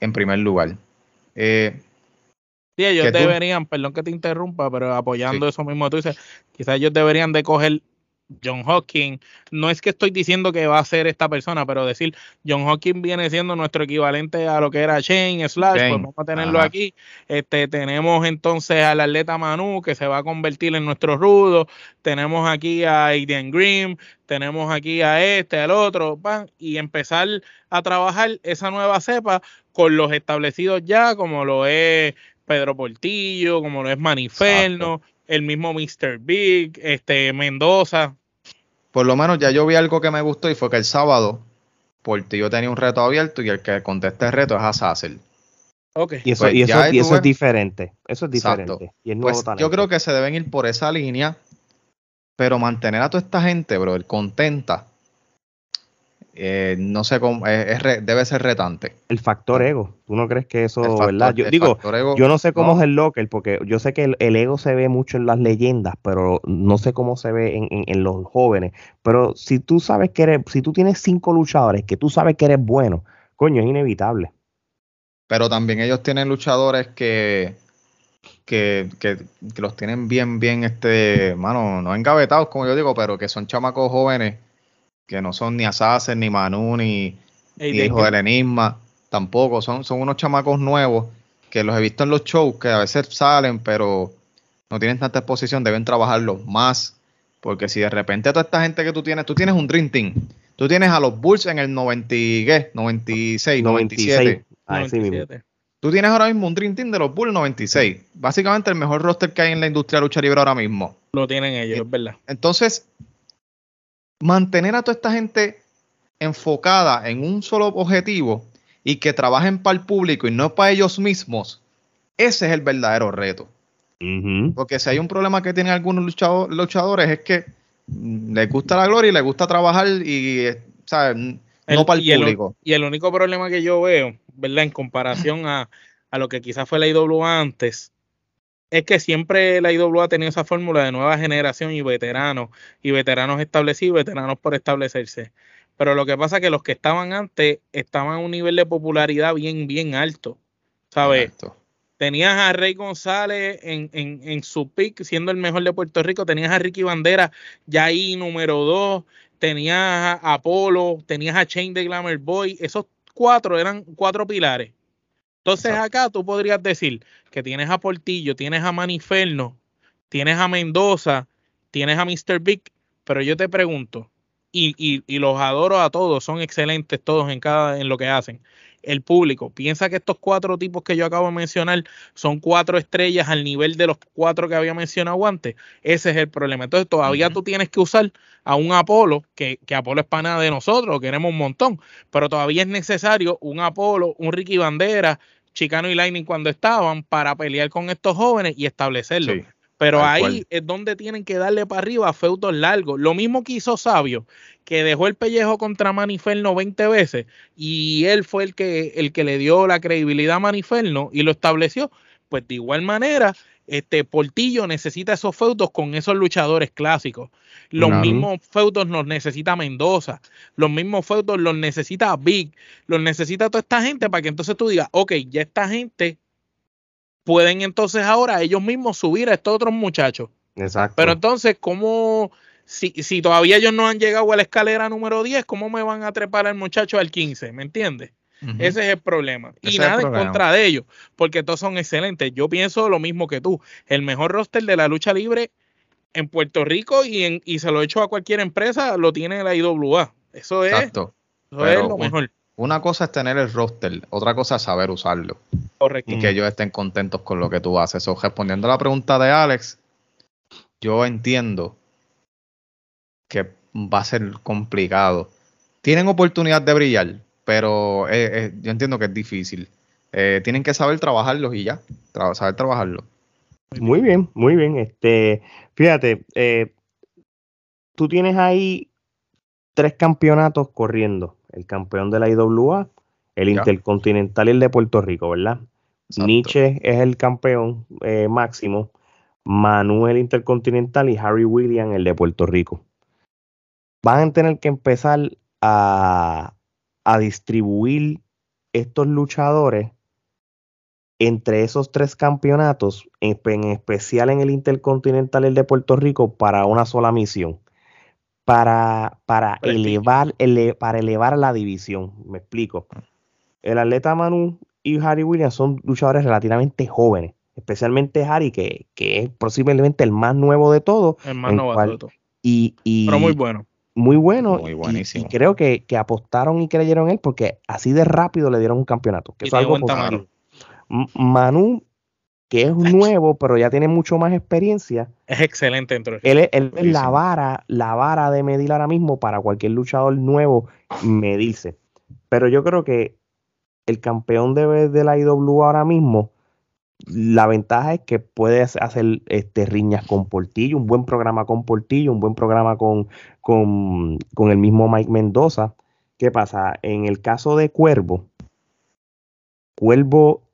En primer lugar. Eh, sí, ellos deberían, perdón que te interrumpa, pero apoyando eso mismo tú dices, quizás ellos deberían de coger John Hawking, no es que estoy diciendo que va a ser esta persona, pero decir John Hawking viene siendo nuestro equivalente a lo que era Shane Slash, pues vamos a tenerlo aquí. Este, tenemos entonces al atleta Manu que se va a convertir en nuestro rudo, tenemos aquí a Aiden Green, tenemos aquí a este, al otro, y empezar a trabajar esa nueva cepa con los establecidos ya, como lo es Pedro Portillo, como lo es Maniferno, el mismo Mr. Big, este Mendoza. Por lo menos ya yo vi algo que me gustó y fue que el sábado Portillo tenía un reto abierto y el que contesta el reto es Azazel. Okay. Y eso, pues es diferente. Eso es diferente. pues yo creo que se deben ir por esa línea, pero mantener a toda esta gente, bro, el contenta, eh, no sé cómo, es, debe ser retante. El factor ego, ¿tú no crees que eso, verdad? Yo digo, yo no sé cómo es el locker, porque yo sé que el, ego se ve mucho en las leyendas, pero no sé cómo se ve en, los jóvenes. Pero si tú sabes que eres, si tú tienes cinco luchadores que tú sabes que eres bueno, coño, es inevitable. Pero también ellos tienen luchadores que, que, que, que los tienen bien, bien, este, mano, no engavetados, como yo digo, pero que son chamacos jóvenes que no son ni Assassin, ni Manu, ni, Hijo del Enigma, tampoco, son, son unos chamacos nuevos que los he visto en los shows, que a veces salen, pero no tienen tanta exposición, deben trabajarlos más, porque si de repente toda esta gente que tú tienes, tú tienes un Dream Team, tú tienes a los Bulls en el 90, ¿qué? 96, 97. 97. Tú tienes ahora mismo un Dream Team de los Bulls 96. Básicamente el mejor roster que hay en la industria de lucha libre ahora mismo. Lo tienen ellos, es verdad. Entonces, mantener a toda esta gente enfocada en un solo objetivo y que trabajen para el público y no para ellos mismos, ese es el verdadero reto. Porque si hay un problema que tienen algunos luchadores es que mm, les gusta la gloria y les gusta trabajar y, No para el, público. y el único problema que yo veo, ¿verdad? En comparación a, a lo que quizás fue la IWA antes, es que siempre la IWA ha tenido esa fórmula de nueva generación y veteranos, y veteranos establecidos, veteranos por establecerse. Pero lo que pasa es que los que estaban antes estaban a un nivel de popularidad bien, bien alto. ¿Sabes? Tenías a Rey González en, en, en, su pick, siendo el mejor de Puerto Rico. Tenías a Ricky Bandera ya ahí número dos. tenías a Apolo, tenías a Chain de Glamour Boy, esos cuatro eran cuatro pilares. Entonces acá tú podrías decir que tienes a Portillo, tienes a Maniferno, tienes a Mendoza, tienes a Mr. Big, pero yo te pregunto, y, y, y, los adoro a todos, son excelentes todos en cada en lo que hacen el público piensa que estos cuatro tipos que yo acabo de mencionar son cuatro estrellas al nivel de los cuatro que había mencionado antes, ese es el problema. Entonces todavía tú tienes que usar a un Apolo, que, que Apolo es pana de nosotros, queremos un montón, pero todavía es necesario un Apolo, un Ricky Bandera, Chicano y Lightning cuando estaban para pelear con estos jóvenes y establecerlo. Pero ahí es donde tienen que darle para arriba a feudos largos. Lo mismo que hizo Sabio, que dejó el pellejo contra Maniferno 20 veces y él fue el que, el que le dio la credibilidad a Maniferno y lo estableció. Pues de igual manera, este Portillo necesita esos feudos con esos luchadores clásicos. Los mismos feudos los necesita Mendoza. Los mismos feudos los necesita Big. Los necesita toda esta gente para que entonces tú digas, ok, ya esta gente pueden entonces ahora ellos mismos subir a estos otros muchachos. Exacto. Pero entonces, ¿cómo, si, si todavía ellos no han llegado a la escalera número 10, cómo me van a trepar al muchacho al 15? ¿Me entiendes? Ese es el problema. y nada en contra de ellos, porque todos son excelentes. Yo pienso lo mismo que tú. El mejor roster de la lucha libre en Puerto Rico y, en, y se lo he hecho a cualquier empresa, lo tiene la IWA. Eso es, Exacto. Eso es lo mejor. Una cosa es tener el roster, otra cosa es saber usarlo. Correcto. Y que ellos estén contentos con lo que tú haces. Respondiendo a la pregunta de Alex, yo entiendo que va a ser complicado. Tienen oportunidad de brillar, pero eh, eh, yo entiendo que es difícil. Eh, tienen que saber trabajarlos y ya, saber trabajarlo. Muy bien, muy bien. Este, fíjate, tú tienes ahí tres campeonatos corriendo el campeón de la IWA, el Intercontinental y el de Puerto Rico, ¿verdad? Nietzsche es el campeón máximo, Manu el Intercontinental y Harry William el de Puerto Rico. Van a tener que empezar a, a distribuir estos luchadores entre esos tres campeonatos, en, en, especial en el Intercontinental el de Puerto Rico, para una sola misión para, para, elevar, para elevar la división. Me explico. Ah. El atleta Manu y Harry Williams son luchadores relativamente jóvenes, especialmente Harry, que, que es posiblemente el más nuevo de todos. El más nuevo de todos. Y, y, Pero muy bueno. Muy bueno. Muy buenísimo. Y, creo que, que, apostaron y creyeron en él porque así de rápido le dieron un campeonato. Que es algo Manu que es nuevo, pero ya tiene mucho más experiencia. Es excelente dentro de Él, él es la vara, la vara de medir ahora mismo para cualquier luchador nuevo medirse. Pero yo creo que el campeón de, de la IW ahora mismo, la ventaja es que puede hacer este, riñas con Portillo, un buen programa con Portillo, un buen programa con, con, con el mismo Mike Mendoza. ¿Qué pasa? En el caso de Cuervo, Cuervo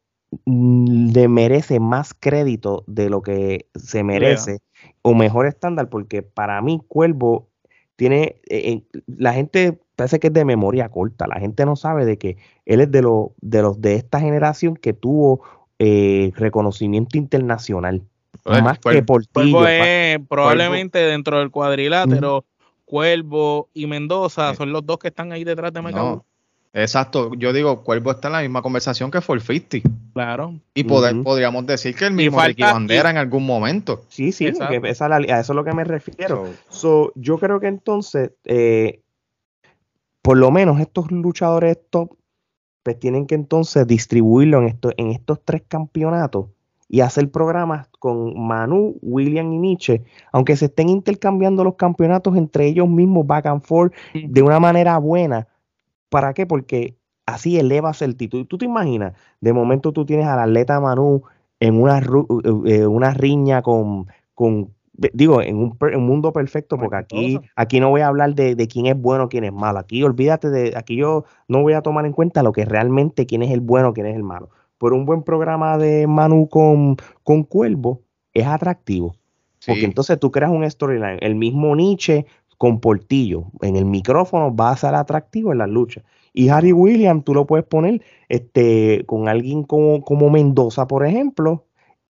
Mm, le merece más crédito de lo que se merece o mejor estándar porque para mí Cuervo tiene eh, la gente parece que es de memoria corta la gente no sabe de que él es de, los de los de esta generación que tuvo eh, reconocimiento internacional más que por Cuervo es probablemente dentro del cuadrilátero Cuervo y Mendoza son los dos que están ahí detrás de Mecano. Exacto, yo digo, Cuervo está en la misma conversación que 50. Claro. Y poder, podríamos decir que el mismo Ricky Bandera en algún momento. Sí, sí, a eso es lo que me refiero. So, yo creo que entonces, eh, por lo menos estos luchadores top, pues tienen que entonces distribuirlo en, esto, en estos tres campeonatos y hacer programas con Manu, William y Nietzsche, aunque se estén intercambiando los campeonatos entre ellos mismos back and forth de una manera buena ¿Para qué? Porque así elevas el título. Tú te imaginas, de momento tú tienes al atleta Manu en una, eh, una riña con, con digo, en un, mundo perfecto, porque aquí, aquí no voy a hablar de, quién es bueno, quién es malo. Aquí olvídate de, aquí yo no voy a tomar en cuenta lo que realmente quién es el bueno, quién es el malo. Por un buen programa de Manu con, con Cuervo es atractivo. Porque entonces tú creas un storyline. El mismo Nietzsche con Portillo en el micrófono va a ser atractivo en la lucha. Y Harry Williams tú lo puedes poner este, con alguien como, como Mendoza, por ejemplo,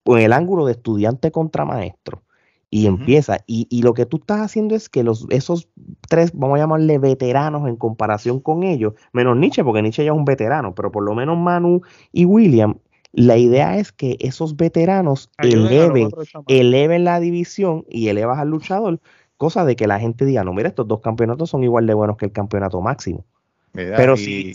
en el ángulo de estudiante contra maestro. Y empieza. Y, y, lo que tú estás haciendo es que los, esos tres, vamos a llamarle veteranos en comparación con ellos, menos Nietzsche, porque Nietzsche ya es un veterano, pero por lo menos Manu y William, la idea es que esos veteranos eleven, eleven la división y elevas al luchador, cosa de que la gente diga, no, mira, estos dos campeonatos son igual de buenos que el campeonato máximo. pero sí.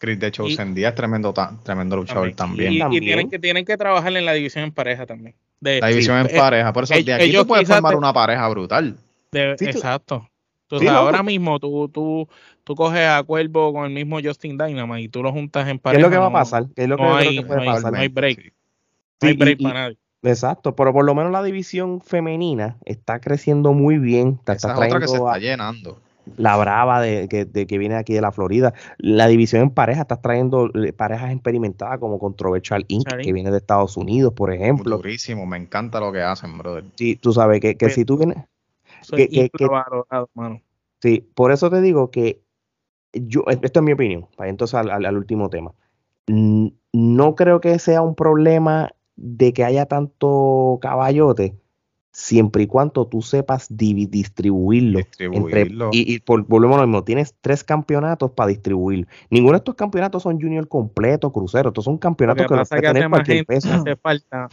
Chris de hecho, día es tremendo, tremendo luchador también. Y, tienen, que, tienen que trabajar en la división en pareja también. la división en eh, pareja, por eso de aquí tú puedes formar una pareja brutal. exacto. Entonces, ahora mismo tú, tú, tú coges a Cuervo con el mismo Justin Dynamite y tú lo juntas en pareja. ¿Qué es lo que va a pasar? ¿Qué es lo que, no, hay, puede pasar? no hay break. No hay break para nadie. Exacto, pero por lo menos la división femenina está creciendo muy bien. Está, Esa es otra que se está llenando la Brava de, que, viene aquí de la Florida. La división en pareja, estás trayendo eh, parejas experimentadas como Controversial Inc., que viene de Estados Unidos, por ejemplo. Durísimo, me encanta lo que hacen, brother. Sí, tú sabes que, que si tú vienes... Que, Sí, por eso te digo que yo, esto es mi opinión, para entonces al último tema. No creo que sea un problema de que haya tanto caballote, siempre y cuando tú sepas distribuirlo. y, por, volvemos a lo mismo, tienes tres campeonatos para distribuir. Ninguno de estos campeonatos son junior completo, crucero. Estos son campeonatos que, los puede tener cualquier peso. Hace falta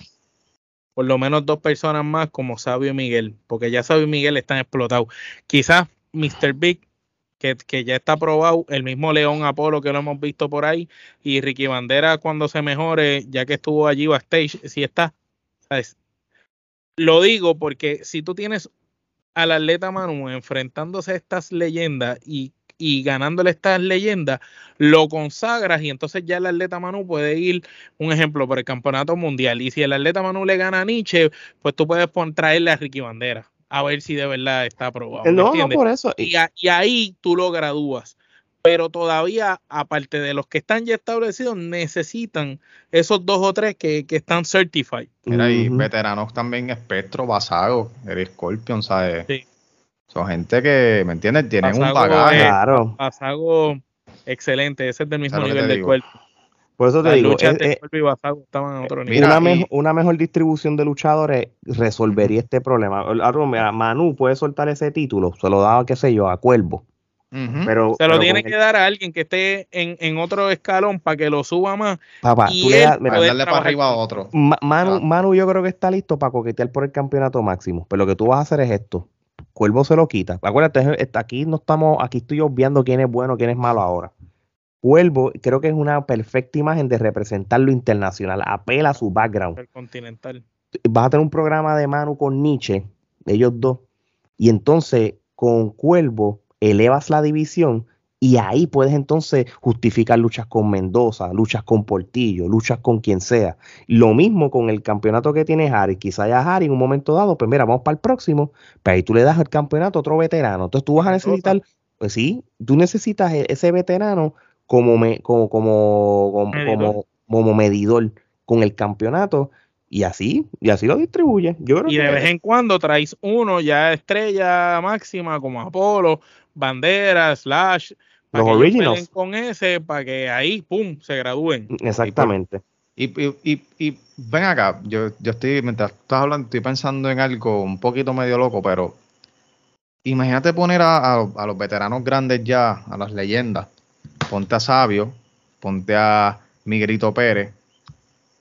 por lo menos dos personas más como Sabio y Miguel, porque ya Sabio y Miguel están explotados. Quizás Mr. Big, que, que, ya está probado, el mismo León Apolo que lo hemos visto por ahí, y Ricky Bandera cuando se mejore, ya que estuvo allí backstage, si está, ¿sabes? Lo digo porque si tú tienes al atleta Manu enfrentándose a estas leyendas y, y ganándole estas leyendas, lo consagras y entonces ya el atleta Manu puede ir, un ejemplo, por el campeonato mundial. Y si el atleta Manu le gana a Nietzsche, pues tú puedes traerle a Ricky Bandera a ver si de verdad está aprobado. No, no por eso. Y, y ahí tú lo gradúas pero todavía, aparte de los que están ya establecidos, necesitan esos dos o tres que, están certified. Mira, y veteranos también, Espectro, Basago, el Scorpion, ¿sabes? Sí. Son gente que, ¿me entiendes? Tienen un bagaje. claro. Basago, excelente, ese es del mismo nivel del cuerpo. Por eso te digo, eh, eh, y Basago estaban a otro nivel. Una, una, mejor distribución de luchadores resolvería este problema. Manu puede soltar ese título, se lo daba, qué sé yo, a Cuervo pero, se lo tiene que dar a alguien que esté en, otro escalón para que lo suba más. Papá, y le darle para arriba a otro. Manu, Manu, yo creo que está listo para coquetear por el campeonato máximo. Pero lo que tú vas a hacer es esto. Cuervo se lo quita. Acuérdate, aquí no estamos, aquí estoy obviando quién es bueno, quién es malo ahora. Cuervo creo que es una perfecta imagen de representar lo internacional. Apela a su background. El continental. Vas a tener un programa de Manu con Nietzsche, ellos dos. Y entonces con Cuervo elevas la división y ahí puedes entonces justificar luchas con Mendoza, luchas con Portillo, luchas con quien sea. Lo mismo con el campeonato que tiene Harry. Quizá ya Harry en un momento dado, pues mira, vamos para el próximo, pero ahí tú le das el campeonato a otro veterano. Entonces tú vas a necesitar, pues sí, tú necesitas e-, ese veterano como, me, como, como, como, como medidor con el campeonato y así, y así lo distribuye. Yo y de vez en cuando traes uno ya estrella máxima como Apolo, Bandera, Slash, los originals. con ese para que ahí, pum, se gradúen. Exactamente. Y, y, y, ven acá, yo, yo estoy, mientras estás hablando, estoy pensando en algo un poquito medio loco, pero imagínate poner a, a los veteranos grandes ya, a las leyendas. Ponte a Sabio, ponte a Miguelito Pérez,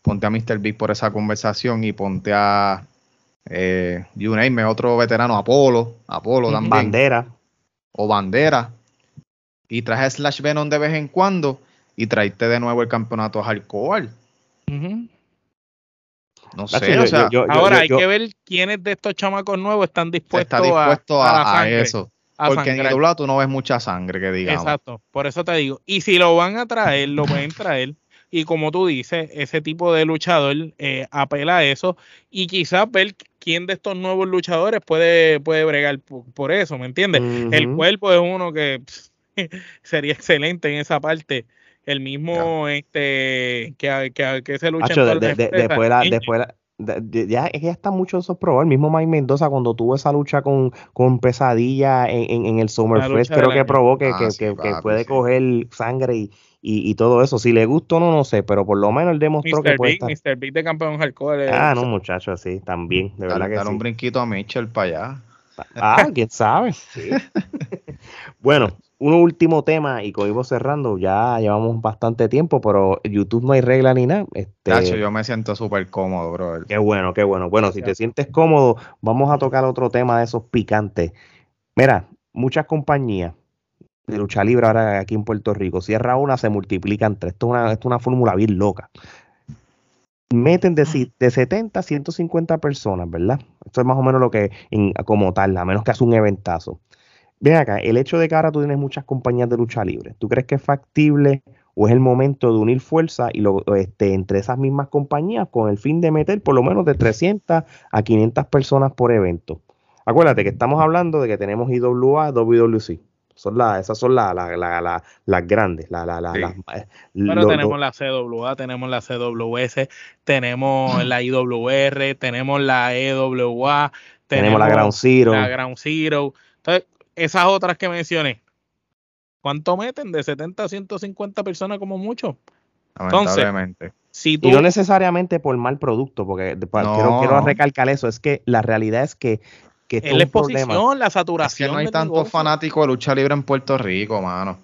ponte a Mr. Big por esa conversación y ponte a eh, you name, otro veterano, Apolo, Apolo también. Bandera. O Bandera. Y traje Slash Venom de vez en cuando y traiste de nuevo el campeonato hardcore. No sé, o sea, ahora hay que ver quiénes de estos chamacos nuevos están dispuestos, a, a, eso. Porque en el tú no ves mucha sangre, que digamos. Exacto, por eso te digo. Y si lo van a traer, lo pueden [LAUGHS] traer y como tú dices, ese tipo de luchador eh, apela a eso y quizás ver quién de estos nuevos luchadores puede, puede bregar por, eso, ¿me entiendes? El cuerpo es uno que [LAUGHS] sería excelente en esa parte. El mismo este que, que, que se lucha después, la, después, ya, ya están muchos esos probados. El mismo Mike Mendoza, cuando tuvo esa lucha con, con Pesadilla en, en, el Summerfest, creo que probó que, ah, que, puede coger sangre y, y, todo eso. Si le gustó no, no sé, pero por lo menos él demostró que puede Big, Mr. Big de campeón hardcore. Ah, no, muchachos, sí, también, de verdad que sí. un brinquito a Mitchell para allá. Ah, quién sabe. [LAUGHS] bueno, un último tema y como cerrando, ya llevamos bastante tiempo, pero YouTube no hay regla ni nada. Este, yo me siento súper cómodo, bro. Qué bueno, qué bueno. Bueno, si te sientes cómodo, vamos a tocar otro tema de esos picantes. Mira, muchas compañías de lucha libre ahora aquí en Puerto Rico, cierra una, se multiplican tres. Esto es una, esto es una fórmula bien loca. Meten de, de 70 a 150 personas, ¿verdad? Esto es más o menos lo que, como tal, a menos que hace un eventazo Ven acá, el hecho de que ahora tú tienes muchas compañías de lucha libre, ¿tú crees que es factible o es el momento de unir fuerza y lo, este, entre esas mismas compañías con el fin de meter por lo menos de 300 a 500 personas por evento? Acuérdate que estamos hablando de que tenemos IWA, WWC. Son las, esas son las grandes. La, eh, Pero tenemos la CWA, tenemos la CWS, [CLEARS THROAT] tenemos la IWR, tenemos la EWA, tenemos, la Ground Zero. La Ground Zero. Entonces, esas otras que mencioné, ¿cuánto meten? De 70 a 150 personas como mucho. Entonces, si tú... Y no necesariamente por mal producto, porque quiero, recalcar eso, es que la realidad es que que es la exposición, la saturación. no hay tantos fanáticos de lucha libre en Puerto Rico, mano.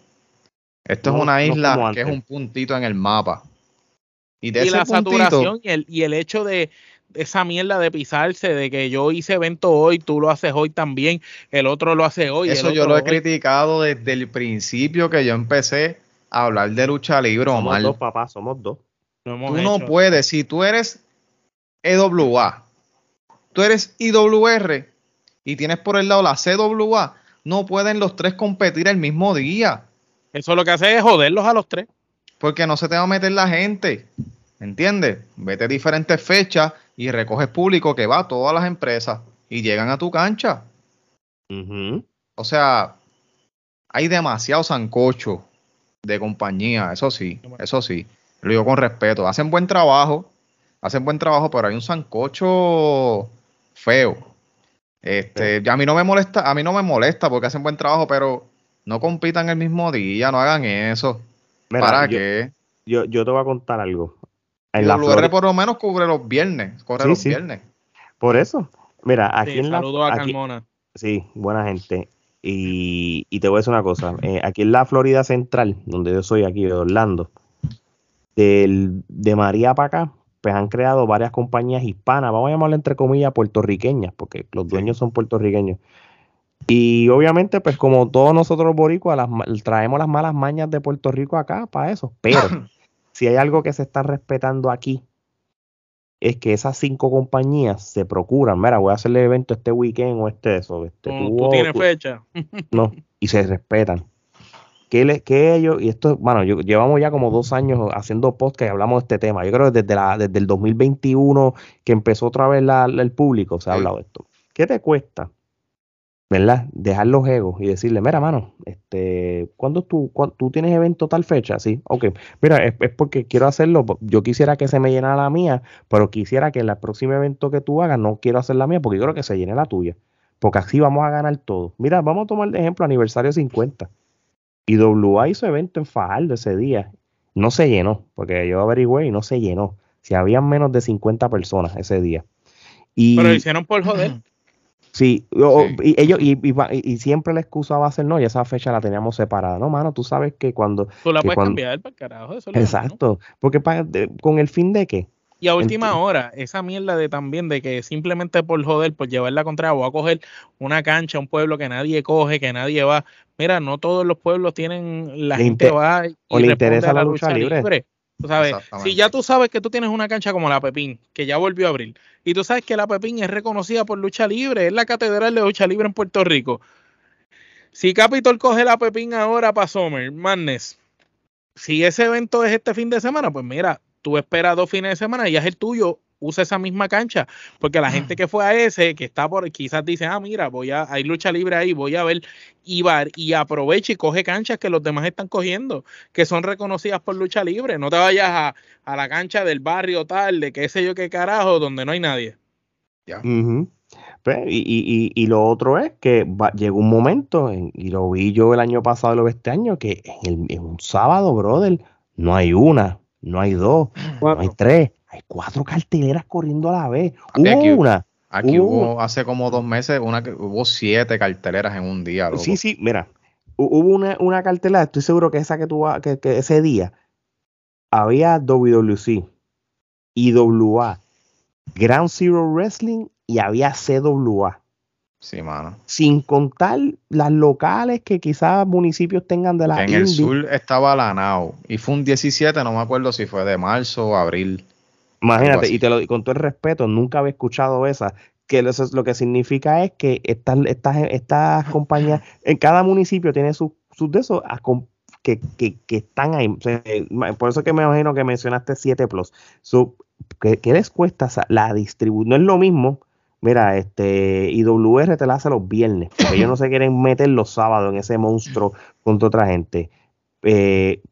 Esto es una isla que es un puntito en el mapa. Y, de la saturación y el, y el hecho de, esa mierda de pisarse, de que yo hice evento hoy, tú lo haces hoy también, el otro lo hace hoy. Eso yo lo he criticado desde el principio que yo empecé a hablar de lucha libre. Somos dos, papá, somos dos. tú no puedes, si tú eres EWA, tú eres IWR y tienes por el lado la CWA, no pueden los tres competir el mismo día. Eso lo que hace es joderlos a los tres. Porque no se te va a meter la gente. ¿Entiendes? Vete a diferentes fechas y recoges público que va a todas las empresas y llegan a tu cancha. O sea, hay demasiado sancocho de compañía, eso sí, eso sí. Lo digo con respeto. Hacen buen trabajo, hacen buen trabajo, pero hay un sancocho feo. Este, a mí no me molesta, a mí no me molesta porque hacen buen trabajo, pero no compitan el mismo día, no hagan eso. ¿Para qué? Yo, yo te voy a contar algo. En la WR por lo menos cubre los viernes, corre los viernes. Por eso. Mira, aquí en la. Saludo a Carmona. Sí, buena gente. Y, te voy a decir una cosa. Eh, aquí en la Florida Central, donde yo soy aquí de Orlando, de María para acá, pues han creado varias compañías hispanas, vamos a llamarle entre comillas puertorriqueñas, porque los dueños son puertorriqueños. Y obviamente, pues como todos nosotros boricuas, traemos las malas mañas de Puerto Rico acá para eso. Pero [CLEARS THROAT] si hay algo que se está respetando aquí, es que esas cinco compañías se procuran, mira, voy a hacerle evento este weekend o este eso. Este, tú, tienes fecha. No, [LAUGHS] y se respetan. Que, que ellos, y esto, bueno, yo, llevamos ya como dos años haciendo podcast y hablamos de este tema. Yo creo que desde, la, desde el 2021 que empezó otra vez el público se ha hablado de esto. ¿Qué te cuesta ¿verdad? Dejar los egos y decirle, mira, mano, este, ¿cuándo tú, tú tienes evento tal fecha? Sí, ok. Mira, es, porque quiero hacerlo, yo quisiera que se me llenara la mía, pero quisiera que en el próximo evento que tú hagas no quiero hacer la mía porque quiero que se llene la tuya. Porque así vamos a ganar todo. Mira, vamos a tomar de ejemplo aniversario 50. Y WA hizo evento en Fajardo ese día. No se llenó, porque yo averigüé y no se llenó. Si habían menos de 50 personas ese día. Y, pero lo hicieron por joder. Sí, y ellos y, siempre la excusa va a ser no, y esa fecha la teníamos separada. No, mano, tú sabes que cuando. Tú la puedes cambiar para carajo. Eso exacto, porque con el fin de qué. Y a última hora, esa mierda de también de que simplemente por joder, por llevar la contraria, voy a coger una cancha, un pueblo que nadie coge, que nadie va. Mira, no todos los pueblos tienen la gente va y o le interesa la, lucha, libre sabes, si ya tú sabes que tú tienes una cancha como la Pepín, que ya volvió a abrir, y tú sabes que la Pepín es reconocida por lucha libre, es la catedral de lucha libre en Puerto Rico. Si Capitol coge la Pepín ahora para Summer, Madness, si ese evento es este fin de semana, pues mira, tú esperas dos fines de semana y es el tuyo use esa misma cancha, porque la gente que fue a ese, que está por, quizás dice, ah, mira, voy a, hay lucha libre ahí, voy a ver, y va, y aprovecha y coge canchas que los demás están cogiendo, que son reconocidas por lucha libre. No te vayas a, a la cancha del barrio tal, de qué sé yo qué carajo, donde no hay nadie. Ya. Pues, y, y, lo otro es que llegó un momento, y lo vi yo el año pasado y lo vi este año, que en, el, un sábado, brother, no hay una, no hay dos, no hay tres, hay cuatro carteleras corriendo a la vez. Hubo una. Aquí hubo, hace como dos meses, una que hubo siete carteleras en un día. Sí, sí, mira, hubo una, una cartelera, estoy seguro que esa que tuvo que, que ese día había WWC, IWA, Ground Zero Wrestling y había CWA. Sí, mano. Sin contar las locales que quizás municipios tengan de la En el sur estaba la NAO y fue un 17, no me acuerdo si fue de marzo o abril. Imagínate, y te lo con todo el respeto, nunca había escuchado esa. Que eso es, lo que significa es que estas, estas, estas compañías, en cada municipio tiene sus de esos que, que, que, están ahí. por eso que me imagino que mencionaste 7 Plus. ¿qué, les cuesta la distribución? No es lo mismo Mira, este IWR te la hace los viernes, porque ellos no se quieren meter los sábados en ese monstruo contra otra gente. Eh,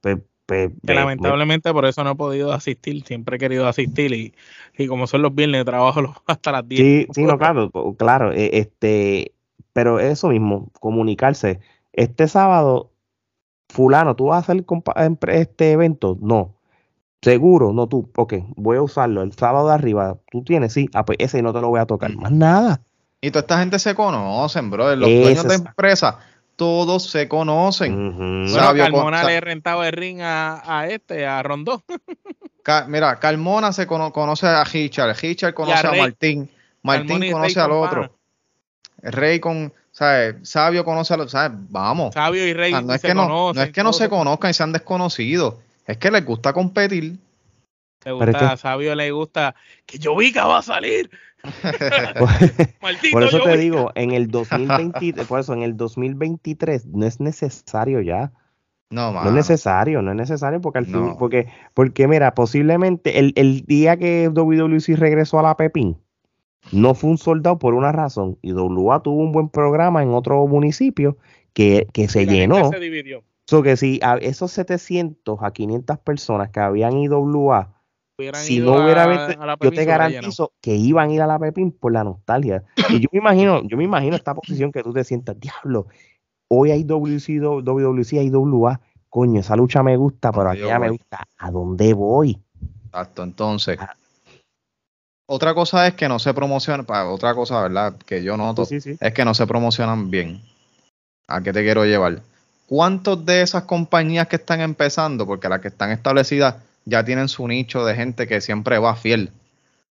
lamentablemente por eso no he podido asistir, siempre he querido asistir y, y como son los viernes trabajo [LAUGHS] hasta las 10. Sí, sí, no, claro, claro, eh, este, pero eso mismo, comunicarse. Este sábado, fulano, ¿tú vas a hacer este evento? No. Seguro, no tú, ok, voy a usarlo el sábado de arriba, tú tienes, sí, ah, pues ese no te lo voy a tocar, más nada. Y toda esta gente se conocen, bro, los dueños de empresa, todos se conocen. Carmona le rentaba el ring a, este, a Rondó. [LAUGHS] mira, Carmona se conoce a Richard, Richard conoce a, Martín, Martín conoce al otro. Rey con, ¿sabes? Sabio conoce a los, ¿sabes? Vamos. Sabio y Rey no, es que no, no es que no se conozcan y sean desconocidos es que les gusta competir. Le gusta, a Sabio le gusta que Jovica va a salir. [LAUGHS] [LAUGHS] por eso te digo, en el [LAUGHS] 2020, por eso en el 2023 no es necesario ya. No, no es necesario, no es necesario porque al fin, porque, porque mira, posiblemente el, el, día que WWC regresó a la Pepín, no fue un soldado por una razón. Y WA tuvo un buen programa en otro municipio que, que se llenó. Se dividió que si a esos 700 a 500 personas que habían ido a, si no hubiera yo te garantizo que iban a ir a la Pepín por la nostalgia. Y yo me imagino, yo me imagino esta posición que tú te sientas, diablo, hoy hay WC, WWC, hay WA, coño, esa lucha me gusta, pero ya me gusta, ¿a dónde voy? Exacto, entonces. Ah. Otra cosa es que no se promocionan, otra cosa, ¿verdad? Que yo noto, es que no se promocionan bien. ¿A qué te quiero llevar? ¿Cuántos de esas compañías que están empezando, porque las que están establecidas ya tienen su nicho de gente que siempre va fiel,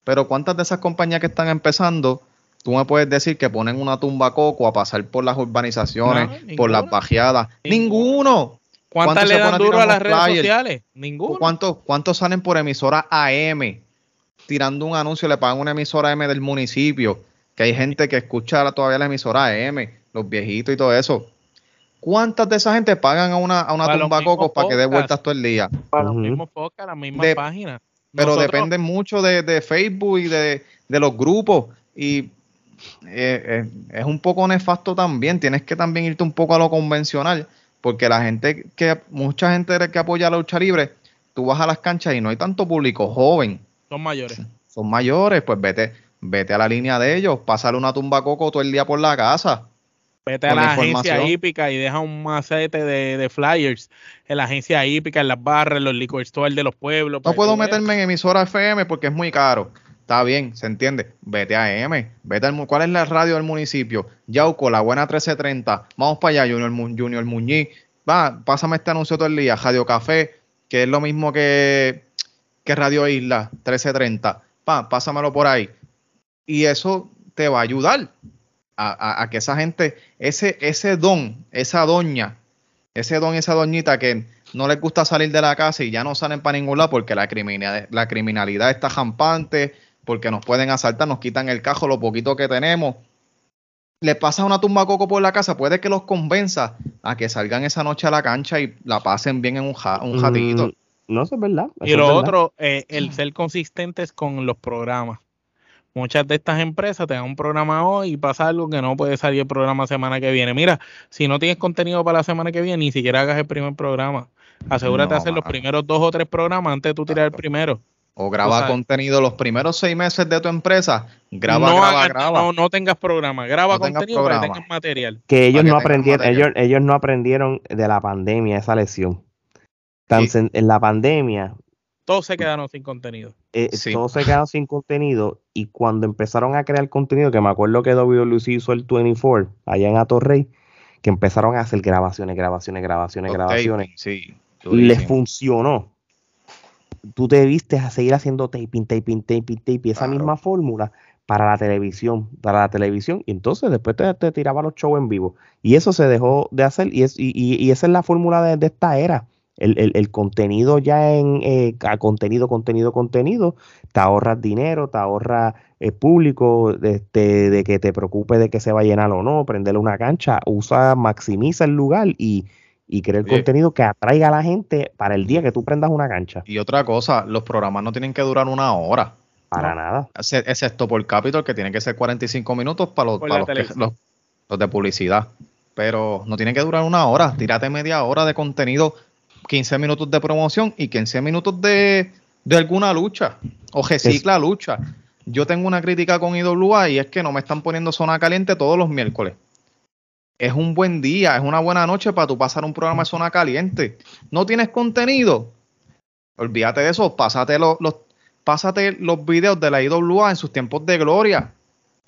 pero cuántas de esas compañías que están empezando, tú me puedes decir que ponen una tumba coco a pasar por las urbanizaciones, por las bajeadas? Ninguno. ¿Cuántas le dan duro a las redes sociales? Ninguno. ¿Cuántos, ¿Cuántos salen por emisora AM? Tirando un anuncio, le pagan una emisora AM del municipio, que hay gente que escucha todavía la emisora AM, los viejitos y todo eso ¿Cuántas de esa gente pagan a una, a una tumba cocos para que dé vueltas todo el día? Para los mismos podcasts, las mismas páginas. Pero depende mucho de, Facebook y de, los grupos. Y eh, eh, es un poco nefasto también. Tienes que también irte un poco a lo convencional. Porque la gente que, mucha gente que apoya la lucha libre, tú vas a las canchas y no hay tanto público joven. Son mayores. Son mayores, pues vete, vete a la línea de ellos, pásale una tumba coco todo el día por la casa Vete a la, agencia hípica y deja un macete de, flyers en la agencia hípica, en las barras, en los liquor stores de los pueblos. No puedo meterme en emisora FM porque es muy caro. Está bien, se entiende. Vete a M. Vete al, ¿Cuál es la radio del municipio? Yauco, la buena 1330. Vamos para allá, Junior, Junior Muñiz. Va, pásame este anuncio todo el día. Radio Café, que es lo mismo que, que Radio Isla 1330. Va, pásamelo por ahí. Y eso te va a ayudar a, que esa gente, ese, ese don, esa doña, ese don, esa doñita que no les gusta salir de la casa y ya no salen para ningún lado porque la criminalidad, la criminalidad está jampante, porque nos pueden asaltar, nos quitan el cajo, lo poquito que tenemos. Le pasa una tumba coco por la casa, puede que los convenza a que salgan esa noche a la cancha y la pasen bien en un, un jatito. No, eso es verdad. y lo otro, eh, el ser consistentes con los programas. Muchas de estas empresas te dan un programa hoy y pasa algo que no puede salir el programa semana que viene. Mira, si no tienes contenido para la semana que viene, ni siquiera hagas el primer programa. Asegúrate de hacer los primeros dos o tres programas antes de tú tirar el primero. O graba contenido los primeros seis meses de tu empresa. Graba, graba, graba. No, no tengas programa. Graba contenido para que tengas material. Que ellos no aprendieron, ellos, ellos no aprendieron de la pandemia esa lección. en la pandemia, todos se quedaron sin contenido. Eh, todos se quedaron sin contenido y cuando empezaron a crear contenido, que me acuerdo que WWE hizo el 24 allá en Atorrey, que empezaron a hacer grabaciones, grabaciones, grabaciones, grabaciones. Sí, y les funcionó. Tú te viste a seguir haciendo taping, taping, taping, taping, esa misma fórmula para la televisión, para la televisión, y entonces después te, te tiraba los shows en vivo. Y eso se dejó de hacer, y, es, y, esa es la fórmula de esta era el, contenido ya en eh, contenido, contenido, contenido, te ahorras dinero, te ahorras el eh, público, este, de que te preocupes de que se va a llenar o no, prenderle una cancha, usa, maximiza el lugar y, y crea el contenido que atraiga a la gente para el día que tú prendas una cancha. Y otra cosa, los programas no tienen que durar una hora. Para nada. Excepto por Capitol, que tiene que ser 45 minutos para los, para los, los de publicidad. Pero no tiene que durar una hora. Tírate media hora de contenido 15 minutos de promoción y 15 minutos de, alguna lucha o recicla lucha. Yo tengo una crítica con IWA y es que no me están poniendo zona caliente todos los miércoles. Es un buen día, es una buena noche para tú pasar un programa de zona caliente. ¿No tienes contenido? Olvídate de eso, pásate los, pásate los videos de la IWA en sus tiempos de gloria.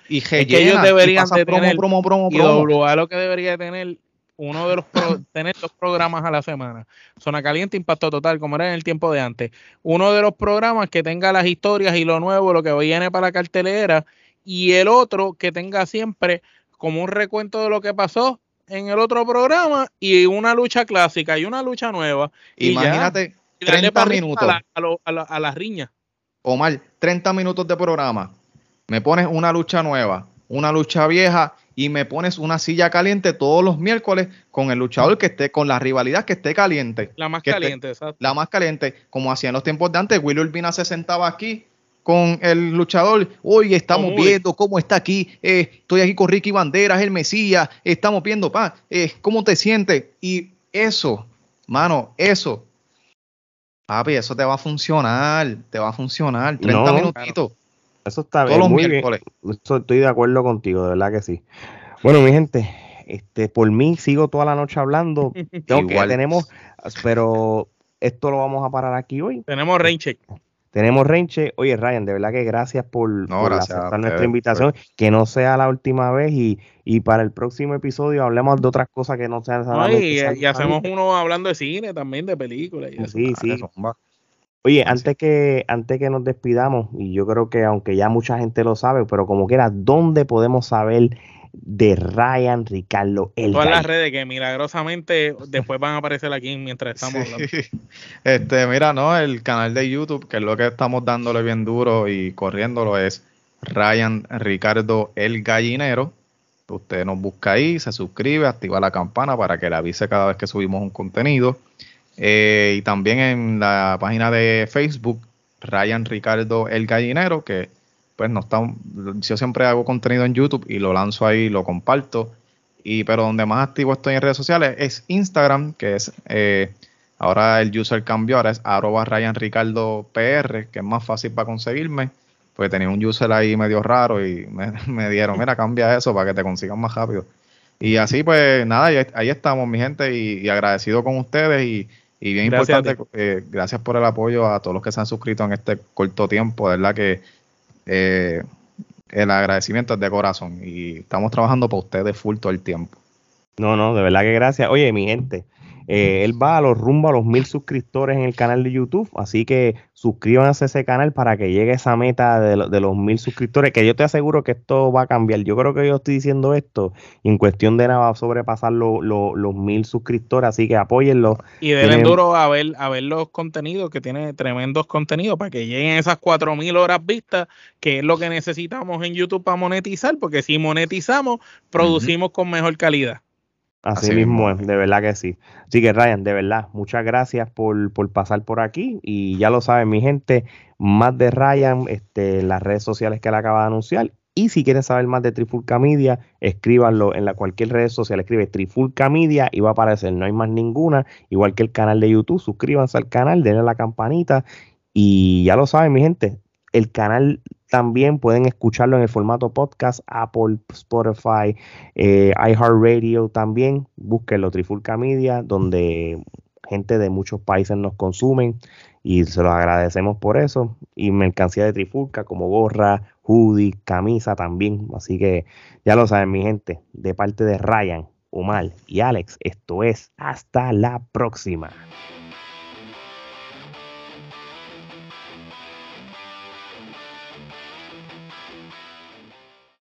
Y que ellos deberían de tener promo, promo, promo, IWA lo que debería tener uno de los [LAUGHS] tener dos programas a la semana. Zona Caliente, Impacto Total, como era en el tiempo de antes. Uno de los programas que tenga las historias y lo nuevo, lo que viene para la cartelera, y el otro que tenga siempre como un recuento de lo que pasó en el otro programa y una lucha clásica y una lucha nueva. Imagínate 30 minutos. A la, a, la, riña. Omar, 30 minutos de programa. Me pones una lucha nueva, una lucha vieja y me pones una silla caliente todos los miércoles con el luchador que esté, con la rivalidad que esté caliente. La más caliente, exacto. La más caliente, como hacía en los tiempos de antes, Willy Urbina se sentaba aquí con el luchador, hoy estamos viendo cómo está aquí, eh, estoy aquí con Ricky Banderas, el Mesías, estamos viendo, pa, eh, cómo te sientes. Y eso, mano, eso, papi, eso te va a funcionar, te va a funcionar, 30 minutitos. Eso está bien. muy Bien. estoy de acuerdo contigo, de verdad que sí. Bueno, mi gente, este, por mí sigo toda la noche hablando. [LAUGHS] Igual. tenemos, pero esto lo vamos a parar aquí hoy. Tenemos Raincheck. Tenemos Renche. Oye, Ryan, de verdad que gracias por, aceptar nuestra invitación. Que no sea la última vez y, y, para el próximo episodio hablemos de otras cosas que no sean y, y, hacemos uno hablando de cine también, de películas. Y sí, sí. Oye, antes que, antes que nos despidamos, y yo creo que aunque ya mucha gente lo sabe, pero como quiera, ¿dónde podemos saber de Ryan Ricardo el Todas las redes que milagrosamente después van a aparecer aquí mientras estamos hablando. [LAUGHS] Este, mira, no, el canal de YouTube, que es lo que estamos dándole bien duro y corriéndolo, es Ryan Ricardo el Gallinero. Usted nos busca ahí, se suscribe, activa la campana para que le avise cada vez que subimos un contenido. Eh, y también en la página de Facebook, Ryan Ricardo El Gallinero, que pues no está, yo siempre hago contenido en YouTube y lo lanzo ahí, lo comparto. Y pero donde más activo estoy en redes sociales es Instagram, que es eh, ahora el user cambió, ahora es arroba Ryan Ricardo PR, que es más fácil para conseguirme, porque tenía un user ahí medio raro y me, [LAUGHS] dieron, mira, cambia eso para que te consigan más rápido. Y así pues nada, ahí, estamos mi gente y agradecido con ustedes y, y bien importante, eh, gracias por el apoyo a todos los que se han suscrito en este corto tiempo, de verdad que eh, el agradecimiento es de corazón y estamos trabajando para ustedes full todo el tiempo. No, no, de verdad que gracias. Oye, mi gente, eh, él va a los rumbo a los mil suscriptores en el canal de YouTube, así que suscríbanse a ese canal para que llegue esa meta de, los mil suscriptores, que yo te aseguro que esto va a cambiar. Yo creo que yo estoy diciendo esto y en cuestión de nada va a sobrepasar los mil suscriptores, así que apóyenlo. Y deben duro a ver, a ver los contenidos, que tiene tremendos contenidos para que lleguen esas cuatro mil horas vistas, que es lo que necesitamos en YouTube para monetizar, porque si monetizamos, producimos con mejor calidad. Así, mismo, es, de verdad que sí. Así que Ryan, de verdad, muchas gracias por, por, pasar por aquí. Y ya lo saben mi gente, más de Ryan, este, las redes sociales que él acaba de anunciar. Y si quieren saber más de Trifulca Media, escríbanlo en la cualquier red social, escribe Trifulca Media y va a aparecer, no hay más ninguna, igual que el canal de YouTube, suscríbanse al canal, denle a la campanita. Y ya lo saben mi gente, el canal también pueden escucharlo en el formato podcast, Apple, Spotify, eh, iHeartRadio también. Búsquenlo, Trifulca Media, donde gente de muchos países nos consumen y se los agradecemos por eso. Y mercancía de Trifulca como gorra, hoodie, camisa también. Así que ya lo saben, mi gente, de parte de Ryan, Omar y Alex, esto es hasta la próxima.